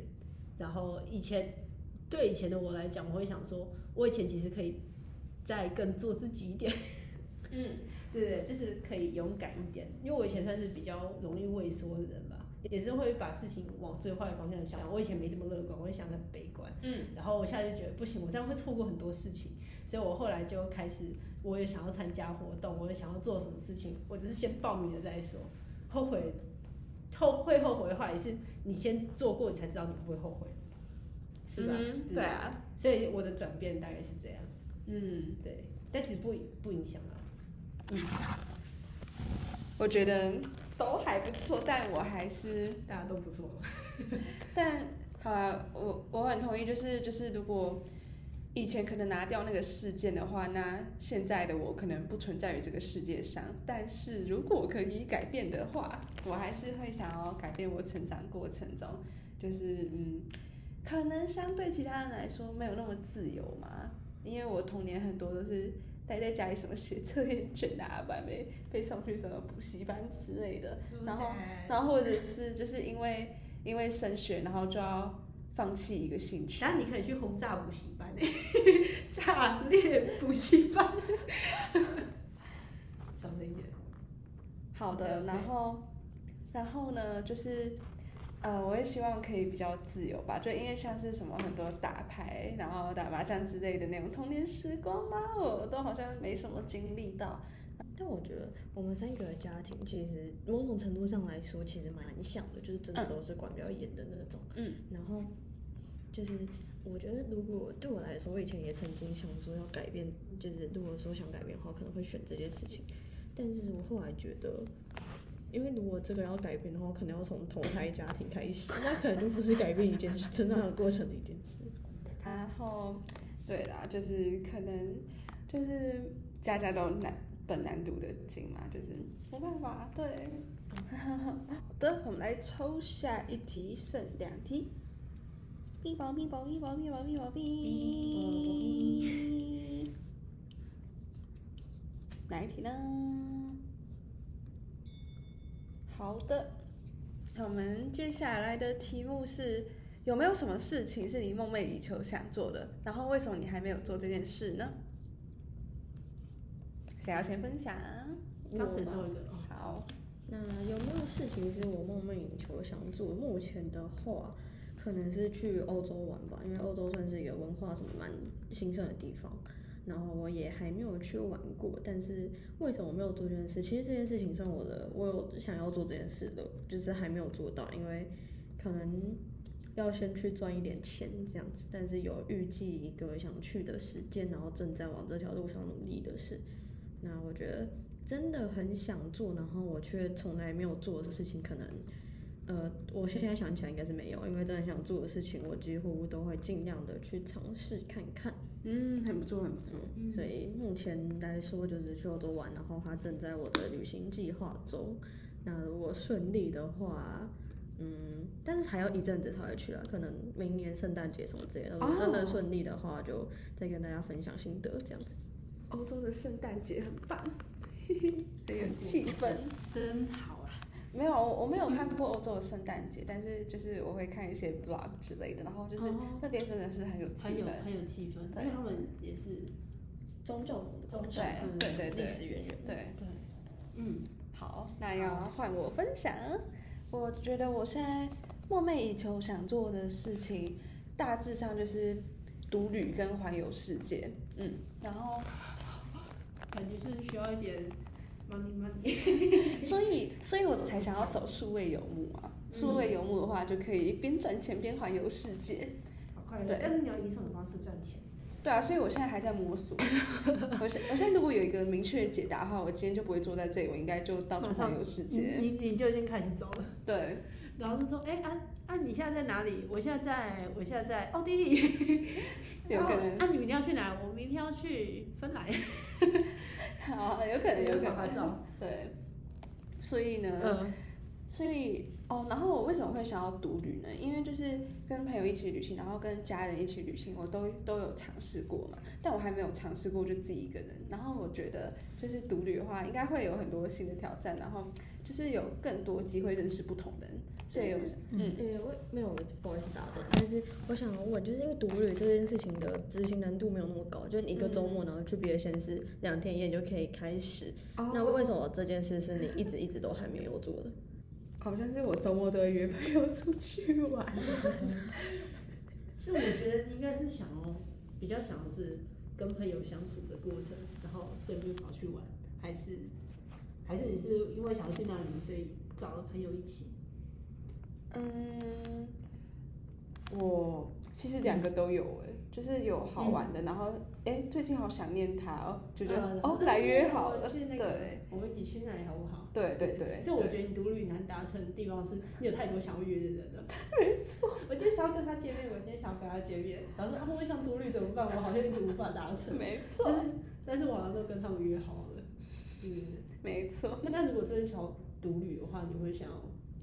然后以前对以前的我来讲，我会想说，我以前其实可以再更做自己一点。嗯，(laughs) 对对，就是可以勇敢一点，因为我以前算是比较容易畏缩的人吧，也是会把事情往最坏的方向想。我以前没这么乐观，我会想得很悲观。嗯，然后我现在就觉得不行，我这样会错过很多事情，所以我后来就开始，我也想要参加活动，我也想要做什么事情，我只是先报名了再说。后悔后会后悔的话，也是你先做过，你才知道你不会后悔，是吧？嗯对啊，所以我的转变大概是这样，嗯，对，但其实不不影响啊。嗯，我觉得都还不错，但我还是，大家都不错。(laughs) 但好啦，我我很同意，就是就是如果以前可能拿掉那个事件的话，那现在的我可能不存在于这个世界上。但是如果可以改变的话，我还是会想要改变我成长过程中，就是嗯，可能相对其他人来说没有那么自由嘛，因为我童年很多都是待在家里，什么写测验卷啊，不然被被送去什么补习班之类的，然后然后或者是就是因为因为升学，然后就要放弃一个兴趣。然后你可以去轰炸补习班诶，(laughs) 炸裂补习班，(laughs) 小声一点。好的然后然后呢，就是呃，我也希望可以比较自由吧，就因为像是什么很多打牌，然后打麻将之类的那种童年时光嘛，我都好像没什么经历到。但我觉得我们三个的家庭其实某种程度上来说，其实蛮像的，就是真的嗯都是管比较严的那种。嗯，然后就是我觉得如果对我来说，我以前也曾经想说要改变，就是如果说想改变的话，可能会选这件事情。但是我后来觉得，因为如果这个要改变的话，可能要从投胎家庭开始，(laughs) 那可能就不是改变一件事，成长的过程的一件事。然后，对啦，就是可能就是家家都难本难读的经嘛，就是没办法，对。(laughs) 好的，我们来抽下一题，剩两题。咪宝咪宝咪宝咪宝咪宝咪，哪一题呢？好的，那我们接下来的题目是：有没有什么事情是你梦寐以求想做的？然后为什么你还没有做这件事呢？想要先分享？刚才做一个，好。那有没有事情是我梦寐以求想做？目前的话，可能是去欧洲玩吧，因为欧洲算是一个文化什么蛮兴盛的地方。然后我也还没有去玩过，但是为什么我没有做这件事？其实这件事情算我的，我有想要做这件事的，就是还没有做到，因为可能要先去赚一点钱这样子。但是有预计一个想去的时间，然后正在往这条路上努力的事。那我觉得。真的很想做，然后我却从来没有做的事情，可能，呃，我现在想起来应该是没有，因为真的想做的事情，我几乎都会尽量的去尝试看看。嗯，很不错，很不错。所以目前来说就是去欧洲玩，然后它正在我的旅行计划中。那如果顺利的话，嗯，但是还要一阵子才会去了，可能明年圣诞节什么之类的。如果真的顺利的话，就再跟大家分享心得这样子。欧洲的圣诞节很棒。(laughs) 很有气氛，真好啊！没有，我我没有看过欧洲的圣诞节，但是就是我会看一些 vlog 之类的，然后就是那边真的是很有气氛，很有气氛，因为他们也是宗教的宗教，对对对，历史渊源，对。对，嗯，好，那要换我分享。我觉得我现在梦寐以求想做的事情，大致上就是独旅跟环游世界，嗯，然后。感觉是需要一点 money money，(laughs) 所以所以我才想要走数位游牧啊。数位游牧的话，就可以边赚钱边环游世界，好快乐。但是你要以什么方式赚钱？对啊，所以我现在还在摸索。(laughs) 我现我现在如果有一个明确的解答的话，我今天就不会坐在这里，我应该就到处环游世界。你你就已经开始走了。对。然后就说：“哎，啊啊，你现在在哪里？我现在在，我现在在奥地利。(laughs) 有可能。啊，你明天要去哪？我明天要去芬兰。(laughs) 好，有可能，有可能。(laughs) 对。所以呢？嗯。所以哦，然后我为什么会想要独旅呢？因为就是跟朋友一起旅行，然后跟家人一起旅行，我都都有尝试过嘛。但我还没有尝试过就自己一个人。然后我觉得，就是独旅的话，应该会有很多新的挑战，然后就是有更多机会认识不同的人。所以，嗯，呃，我没有，不好意思打断，但是我想问，就是因为独旅这件事情的执行难度没有那么高，就你一个周末然后去别的县市两天一夜就可以开始。那为什么这件事是你一直一直都还没有做的？(laughs) 好像是我周末都会约朋友出去玩。(laughs) 是我觉得应该是想要比较想的是跟朋友相处的过程，然后顺便跑去玩，还是还是你是因为想要去那里，所以找了朋友一起？嗯，我其实两个都有哎，就是有好玩的，然后哎，最近好想念他哦，就觉得哦，来约好了，对，我们一起去那里好不好？对对对，就我觉得你独旅难达成的地方是你有太多想要约的人了。没错，(laughs) 我今天想要跟他见面，我今天想要跟他见面，然后说啊，我想独旅怎么办？我好像一直无法达成。没错，但是但是我好像都跟他们约好了。嗯，没错。那那如果真的想独旅的话，你会想？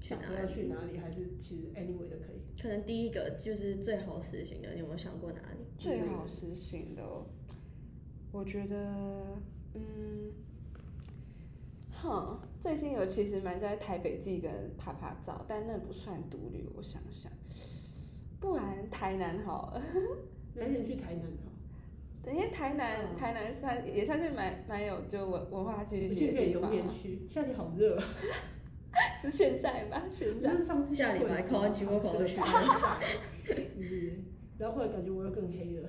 想说要去哪里，还是其实 anyway 都可以。可能第一个就是最好实行的，你有没有想过哪里？最好实行的，我觉得，嗯，哼，最近有其实蛮在台北自己个人拍拍照，但那不算独旅。我想想，不然台南好了。哪天去台南好？因为台南台南算也算是蛮蛮有就文文化气息的地方。夏天好热。(laughs) (laughs) 是现在吧？现在？上次下礼拜考完期末考的学，(laughs) 然后后来感觉我又更黑了。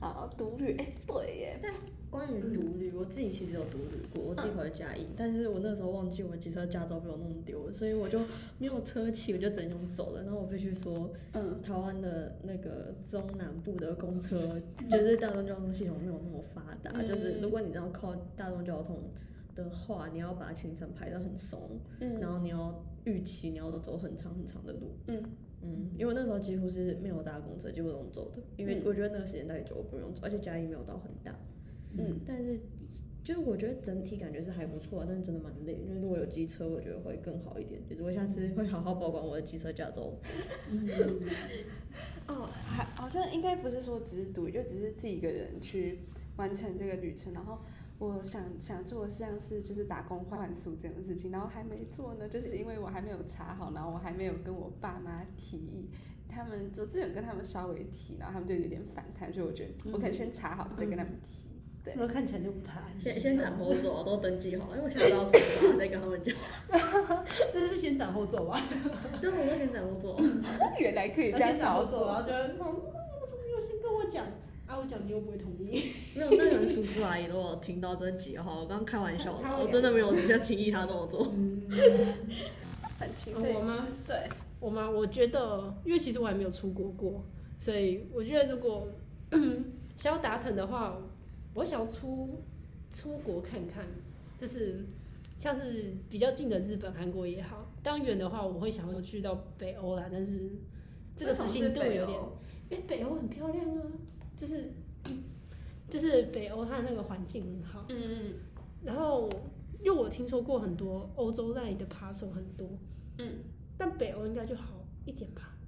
啊，独旅，哎、对耶，但关于独旅，我自己其实有独旅过，我自己跑去嘉义，但是我那时候忘记我机车驾照被我弄丢了，所以我就没有车骑，我就只能用走了。然后我必须说，嗯，台湾的那个中南部的公车，就是大众交通系统没有那么发达，嗯。就是如果你要靠大众交通的话，你要把行程排得很松，嗯然后你要预期你要走很长很长的路。嗯嗯，因为那时候几乎是没有搭公车，几乎都用走的，因为嗯我觉得那个时间太久，我不用走，而且嘉义没有到很大。嗯，但是就是我觉得整体感觉是还不错啊，但是真的蛮累。就是如果有机车，我觉得会更好一点。就是我下次会好好保管我的机车驾照。(laughs) 哦，还好像应该不是说只是独，就只是自己一个人去完成这个旅程。然后我想想做像是就是打工换宿这种事情，然后还没做呢，就是因为我还没有查好，然后我还没有跟我爸妈提议。他们我之前跟他们稍微提，然后他们就有点反弹，所以我觉得我可能先查好再跟他们提。对，那看起来就不太安心。先先斩后奏，都登记好了，因为我现在都要出发，再跟他们讲。(laughs) 这是先斩后奏吧？(laughs) 对，我都先斩后奏。(laughs) 原来可以这样先斩后奏，操作。然后觉得，嗯，为什么没有先跟我讲？啊，我讲你又不会同意。没有，那个叔叔阿姨如果听到这集的话，我刚刚开玩笑的，(laughs) 我真的没有在轻易他这么做。很勤哦我吗？对，我吗？我觉得，因为其实我还没有出国过，所以我觉得如果 (clears throat) 想要达成的话，我想要出出国看看，就是像是比较近的日本、韩国也好。当远的话，我会想要去到北欧啦，但是这个执行度有点，因为北欧很漂亮啊，就是 (clears throat) 就是北欧它的那个环境很好，嗯嗯然后因为我听说过很多欧洲那里的扒手很多，嗯，但北欧应该就好一点吧。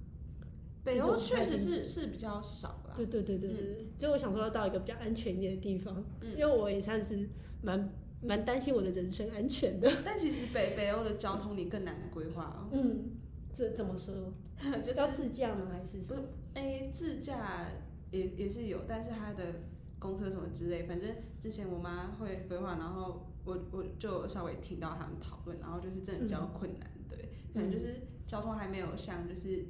北欧确实是是比较少啦。对对对对对，就我想说要到一个比较安全一点的地方，嗯因为我也算是蛮蛮担心我的人身安全的。(laughs) 但其实北北欧的交通你更难规划哦，嗯，这怎么说？(laughs) 就是要自驾吗？还是什么？诶、自驾也也是有，但是他的公车什么之类，反正之前我妈会规划，然后我我就稍微听到他们讨论，然后就是真的比较困难，对，可能就是交通还没有像就是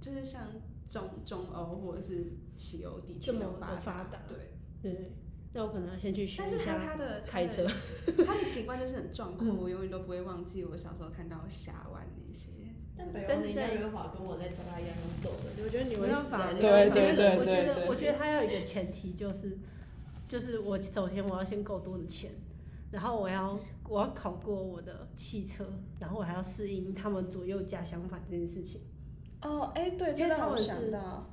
就是像中中欧或者是西欧地区这么发发达对。对，那我可能要先去学但是它一下开车。它的景观真是很壮阔，嗯我永远都不会忘记我小时候看到峡湾。但是在没办法跟我在家一样用走的，我觉得你会死没办法，对对对我觉得，对我觉得他要有一个前提，就是，就是我首先我要先够多的钱，然后我要我要考过我的汽车，然后我还要适应他们左右加相反这件事情。哦，哎，对，因为他们是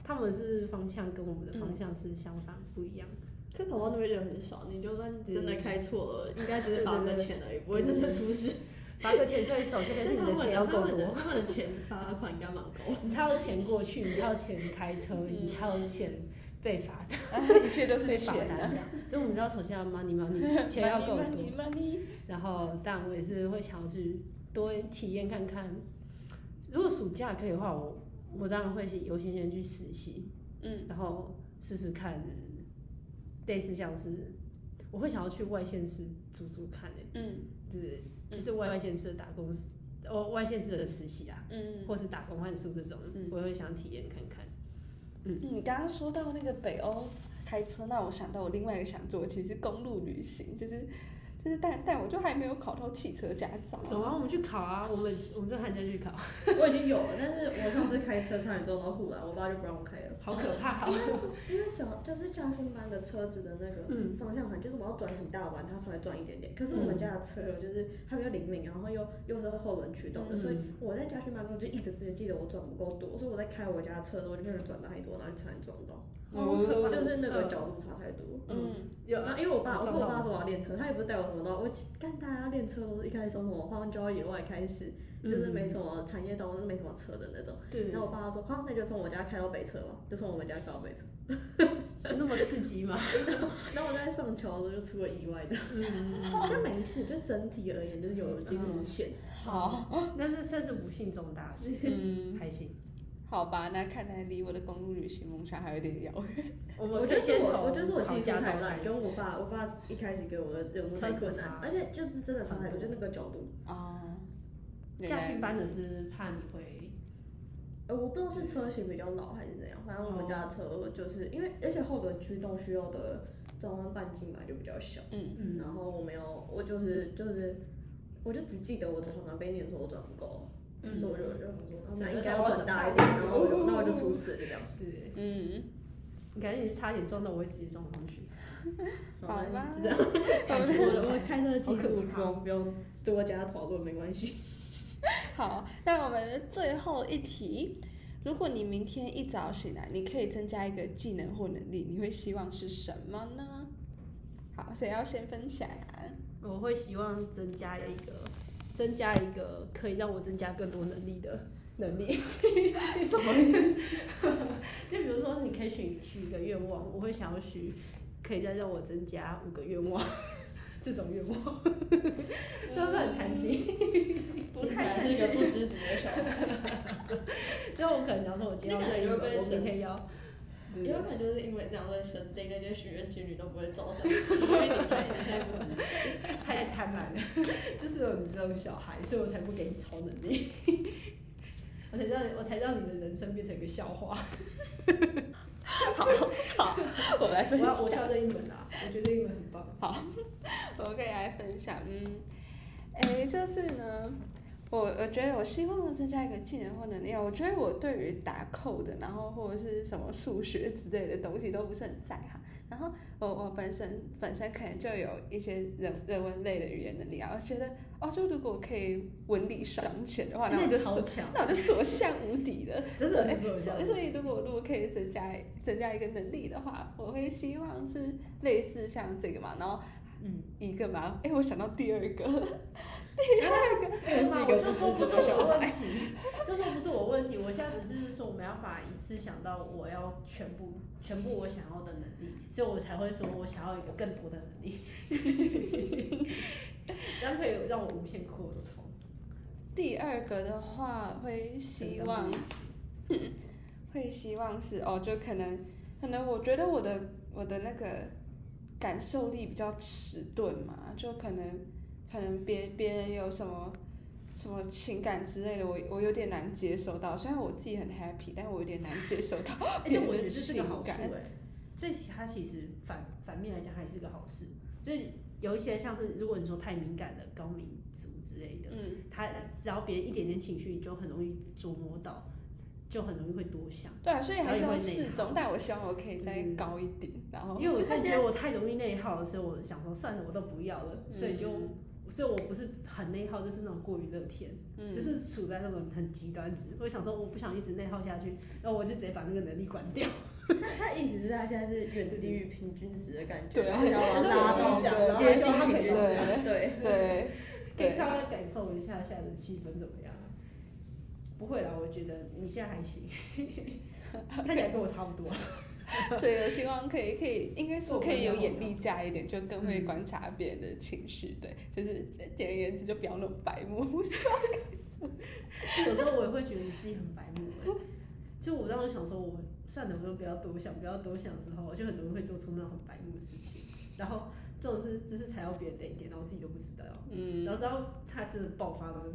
他们是方向跟我们的嗯方向是相反不一样。可搞到那边人很少，你就算真的开错了，应该只是对罚个对对钱而已，不会真的出事。罚个钱，所以首先就是你的钱要够多，他们的钱罚款应该蛮高。(laughs) 你才有钱过去，你才有钱开车，你才有钱被罚单，(laughs) 一切都是被罚钱啊。单这样。所以我们知道，首先要 money money，钱要够多。money money，然后，当然我也是会想要去多体验看看。如果暑假可以的话，我我当然会优先先去实习，嗯然后试试看，类似像是我会想要去外县市住住看诶、嗯就是就是外外县市的打工，哦外县市的实习啊，嗯或是打工换宿这种，嗯我也会想体验看看。嗯，你刚刚说到那个北欧开车，那我想到我另外一个想做其实是公路旅行，就是就是但但我就还没有考到汽车驾照。走啊，我们去考啊，我们我们这寒假去考，(laughs) 我已经有了，但是我上次开车差点撞到护栏，我爸就不让我开了。好可怕哦。因为教就是教训班的车子的那个嗯方向盘，就是我要转很大弯，它才会转一点点。可是我们家的车就是它比较灵敏，然后又又是后轮驱动的，嗯所以我在教训班中就一直是记得我转不够多，所以我在开我家的车的时候，我就不能转太多，然后就差点撞到。好可怕就是那个角度差太多。嗯，有然后因为我爸，我跟我爸说我要练车，他也不是带我什么的。我干大家练车都是一开始从什么荒郊野外开始，就是没什么产业道路，没什么车的那种。对然，后我爸说，好，那就从我家开到北车嘛，就从我们家开到北车。那么刺激吗？(laughs) 然后我就在上桥的时候就出了意外的，嗯，但没事，就整体而言就是有惊无险。好，那是算是不幸中大幸，嗯，还行。好吧，那看来离我的公路旅行梦想还有点遥远。我我们可以觉得是我，先从我觉得是我技术考驾太烂，跟我爸，我爸一开始给我的任务太困难而且就是真的差太多，就那个角度。哦，驾训班的是怕你会呃，我不知道是车型比较老还是怎样，反正我们家的车就是因为，而且后轮驱动需要的转弯半径嘛就比较小，嗯，嗯，然后我没有，我就是就是，我就只记得我常常被念说我转不够，嗯所以我就我就想说，哦那所以应该要转大一点，然后我就那我就出事了就这样。对，嗯，你感觉你差点撞到，我会直接撞上去。好吧就这样。(laughs) 我我开车的技术不用不用多加讨论，没关系。(laughs) 好，那我们最后一题，如果你明天一早醒来，你可以增加一个技能或能力，你会希望是什么呢？好，谁要先分享啊？我会希望增加一个，增加一个可以让我增加更多能力的能力。(laughs) 什么意思？(laughs) 就比如说，你可以许许一个愿望，我会想要许，可以再让我增加五个愿望，(laughs) 这种愿望，是不是很贪心？不太是一个不知足的小孩。就我可能假如说我今天要认一个，我明天要，对有可能就是因为这样，所以神定那些许愿情侣都不会造成，因为你太你太不。太贪婪了，就是有你这种小孩，所以我才不给你超能力，我才让我才让你的人生变成一个笑话。好好，我来分我要我。要这一门啊，我觉得英文很棒。好，我可以来分享。嗯，哎，就是呢，我我觉得我希望增加一个技能或能力啊。我觉得我对于打扣的，然后或者是什么数学之类的东西都不是很在行。然后我我本身本身可能就有一些人人文类的语言能力啊，我觉得哦，就如果可以文理双全的话，那我就那我就所向无敌的。(laughs) 真的所以如果如果可以增加增加一个能力的话，我会希望是类似像这个嘛，然后嗯，一个嘛，哎，我想到第二个，又 (laughs) 是一个不知足的小孩。问题，就说不是我问题，我现在只是说我没办法一次想到我要全部全部我想要的能力，所以我才会说我想要一个更多的能力，(laughs) 这样可以让我无限扩充。第二个的话会希望，(laughs) 会希望是哦，就可能可能我觉得我的我的那个感受力比较迟钝嘛，就可能可能别别人有什么什么情感之类的，我我有点难接受到。虽然我自己很 happy，但我有点难接受到 (laughs) 哎、别人的但我觉得这是情个好处感。哎、这它其实反反面来讲还是个好事，就是有一些像是如果你说太敏感的高敏族之类的，嗯，他只要别人一点点情绪，你就很容易琢磨到，就很容易会多想。对啊，所以还是会内适中耗，但我希望我可以再嗯高一点，然后因为我真的觉得我太容易内耗的时候，我想说算了，我都不要了，所以就，所以我不是很内耗，就是那种过于乐天，嗯，就是处在那种很极端值。我想说我不想一直内耗下去，然后我就直接把那个能力关掉。他他意思是他现在是远低于平均值的感觉，对然后拉到对接近平均对值，对。对 (laughs) 可以对稍微感受一下现在的气氛怎么样？不会啦，我觉得你现在还行，(laughs) 看起来跟我差不多。(laughs) 所以我希望可以可以，应该说可以有眼力加一点，就更会观察别人的情绪。对，就是简而言之，就不要那么白目。(laughs) 有时候我也会觉得你自己很白目欸，就我当时想说我算了，我就不要多想，不要多想之后，我就很多人会做出那种很白目的事情。然后这种是只是踩到别人雷点，然后自己都不知道。嗯然后然后他真的爆发了，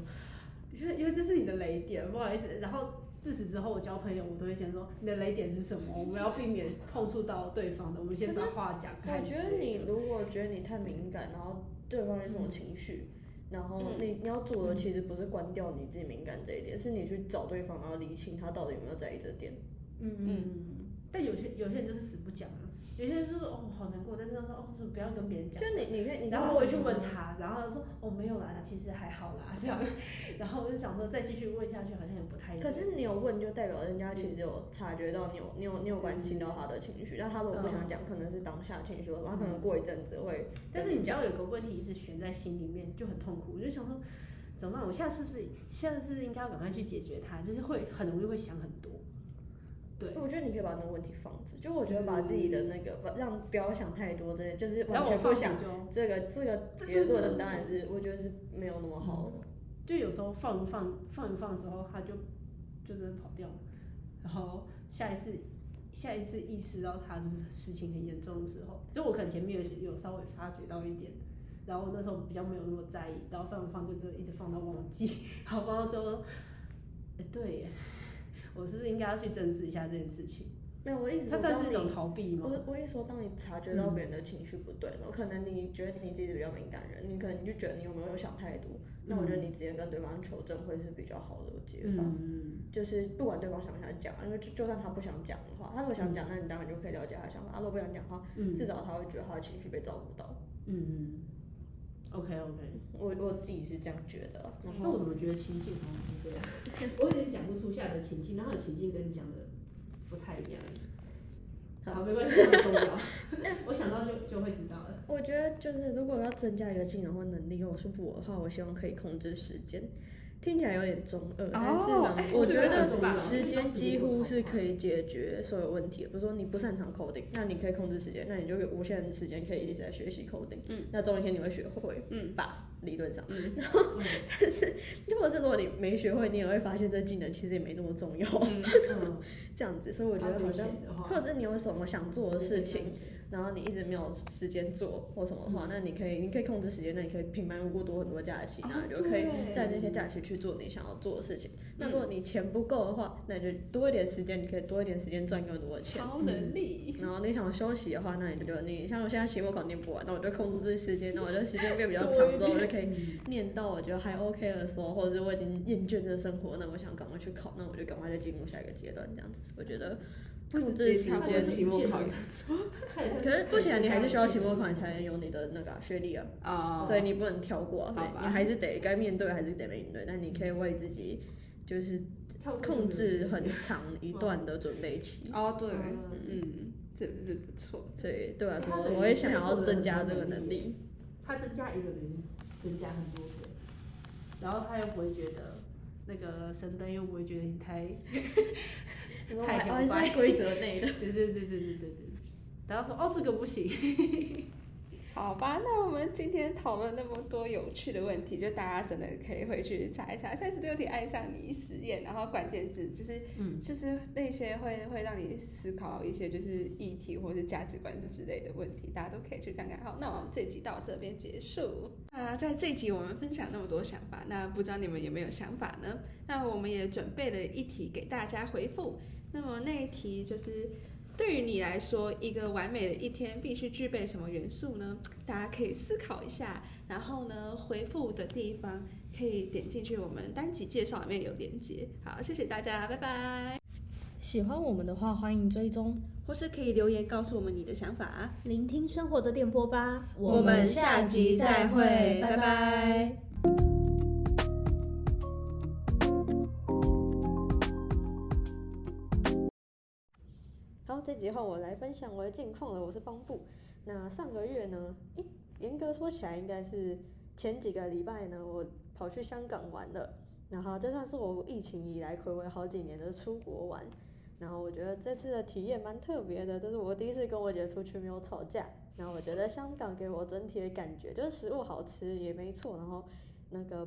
因为因为这是你的雷点，不好意思。然后自此之后，我交朋友我都会先说你的雷点是什么，我们要避免碰触到对方的，我们先把话讲开。我觉得你如果觉得你太敏感，然后对方有什么情绪，然后你你要做的其实不是关掉你自己敏感这一点，是你去找对方，然后理清他到底有没有在意这点。嗯嗯，但有些有些人就是死不讲啊，有些人就是哦好难过，但是他说哦不要跟别人讲就。你你可以，你然后我也去问他，然后他说哦没有啦，其实还好啦这样，(laughs) 然后我就想说再继续问下去好像也不太。可是你有问，就代表人家其实有察觉到你有你有你有关心到他的情绪，但他如果不想讲，可能是当下情绪，他可能过一阵子会但是。你只要有个问题一直悬在心里面，就很痛苦。我就想说，怎么办？我下次是不是下次是不是应该要赶快去解决它？就是会很容易会想很多。对，我觉得你可以把那个问题放着，就我觉得把自己的那个把让不要想太多，这些就是完全不想就这个这个结论的，当然是我觉得是没有那么好的。就有时候放一放放一放之后，他就就真的跑掉了。然后下一次下一次意识到他就是事情很严重的时候，就我可能前面有有稍微发觉到一点，然后我那时候比较没有那么在意，然后放一放就就一直放到忘记，然后放到最后，哎、对耶，我是不是应该要去正视一下这件事情？没有，我的意思它说，当算是一种你逃避吗？我我一说，当你察觉到别人的情绪不对了，可能你觉得你自己是比较敏感人，你可能你就觉得你有没有想太多，那我觉得你直接跟对方求证会是比较好的解法。嗯，就是不管对方想不想讲，因为就就算他不想讲的话，他如果想讲，那你当然就可以了解他的想法；他如果不想讲的话，嗯至少他会觉得他的情绪被照顾到。嗯，OK OK。我我自己是这样觉得。然那我怎么觉得情境好像不是这样？(laughs) 我有点讲不出下的情境，然后有情境跟你讲的不太一样。好，没关系，不重要。(laughs) 我想到就就会知道了。我觉得就是如果要增加一个技能或能力，我是我的话，我希望可以控制时间。听起来有点中二，但是呢，哎我觉得时间几乎是可以解决所有问题的。比如说你不擅长 coding，那你可以控制时间，那你就有无限时间可以一直在学习 coding。嗯，那总有一天你会学会，嗯吧？理论上，嗯 (laughs) 然后但是如果是如果你没学会，你也会发现这技能其实也没这么重要。嗯嗯，(laughs) 这样子，所以我觉得好像，或者是你有什么想做的事情，然后你一直没有时间做或什么的话，那你可以，你可以控制时间，那你可以平白无故多很多假期，哦那你就可以在那些假期去做你想要做的事情。那如果你钱不够的话，那你就多一点时间，你可以多一点时间赚更多的钱。超能力，然后你想休息的话，那你就你像我现在期末考念不完，那我就控制自己时间，那我就时间变比较长之后，我就可以念到我觉得还 OK 的时候，或者是我已经厌倦这生活，那我想赶快去考，那我就赶快再进入下一个阶段，这样子。我觉得控制时间期末考也不错 (laughs) 可是不行啊，你还是需要期末考，你才能有你的那个啊、学历啊，哦所以你不能跳过啊，好吧你还是得该面对还是得面对，但你可以为自己就是控制很长一段的准备期，哦对，嗯嗯，这是不错，所以对我来说我也想要增加这个能力。他增加一个人，增加很多个，然后他又不会觉得那个神灯又不会觉得你太，我太还我还是在规则内的。(laughs) 对对对对对对对，然后说哦这个不行，(laughs) 好吧，那我们今天讨论那么多有趣的问题，就大家真的可以回去查一查三十六题爱上你实验，然后关键字就是嗯，就是那些会会让你思考一些就是议题或是价值观之类的问题，大家都可以去看看。好，那我们这集到这边结束。啊，在这集我们分享那么多想法，那不知道你们有没有想法呢？那我们也准备了一题给大家回复。那么那一题就是。对于你来说，一个完美的一天必须具备什么元素呢？大家可以思考一下，然后呢，回复的地方可以点进去我们单集介绍里面有连接。好，谢谢大家，拜拜。喜欢我们的话，欢迎追踪。或是可以留言告诉我们你的想法。聆听生活的电波吧，我们下集再会，拜拜。好，这集换我来分享我的近况了。我是邦布。那上个月呢，诶，严格说起来，应该是前几个礼拜呢，我跑去香港玩了。然后这算是我疫情以来暌违好几年的出国玩。然后我觉得这次的体验蛮特别的，这是我第一次跟我姐出去没有吵架。然后我觉得香港给我整体的感觉就是食物好吃也没错，然后那个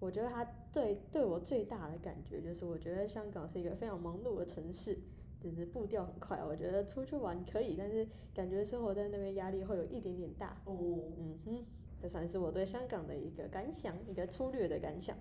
我觉得它对对我最大的感觉就是，我觉得香港是一个非常忙碌的城市。就是步调很快，我觉得出去玩可以，但是感觉生活在那边压力会有一点点大。哦，嗯哼，这算是我对香港的一个感想，一个粗略的感想。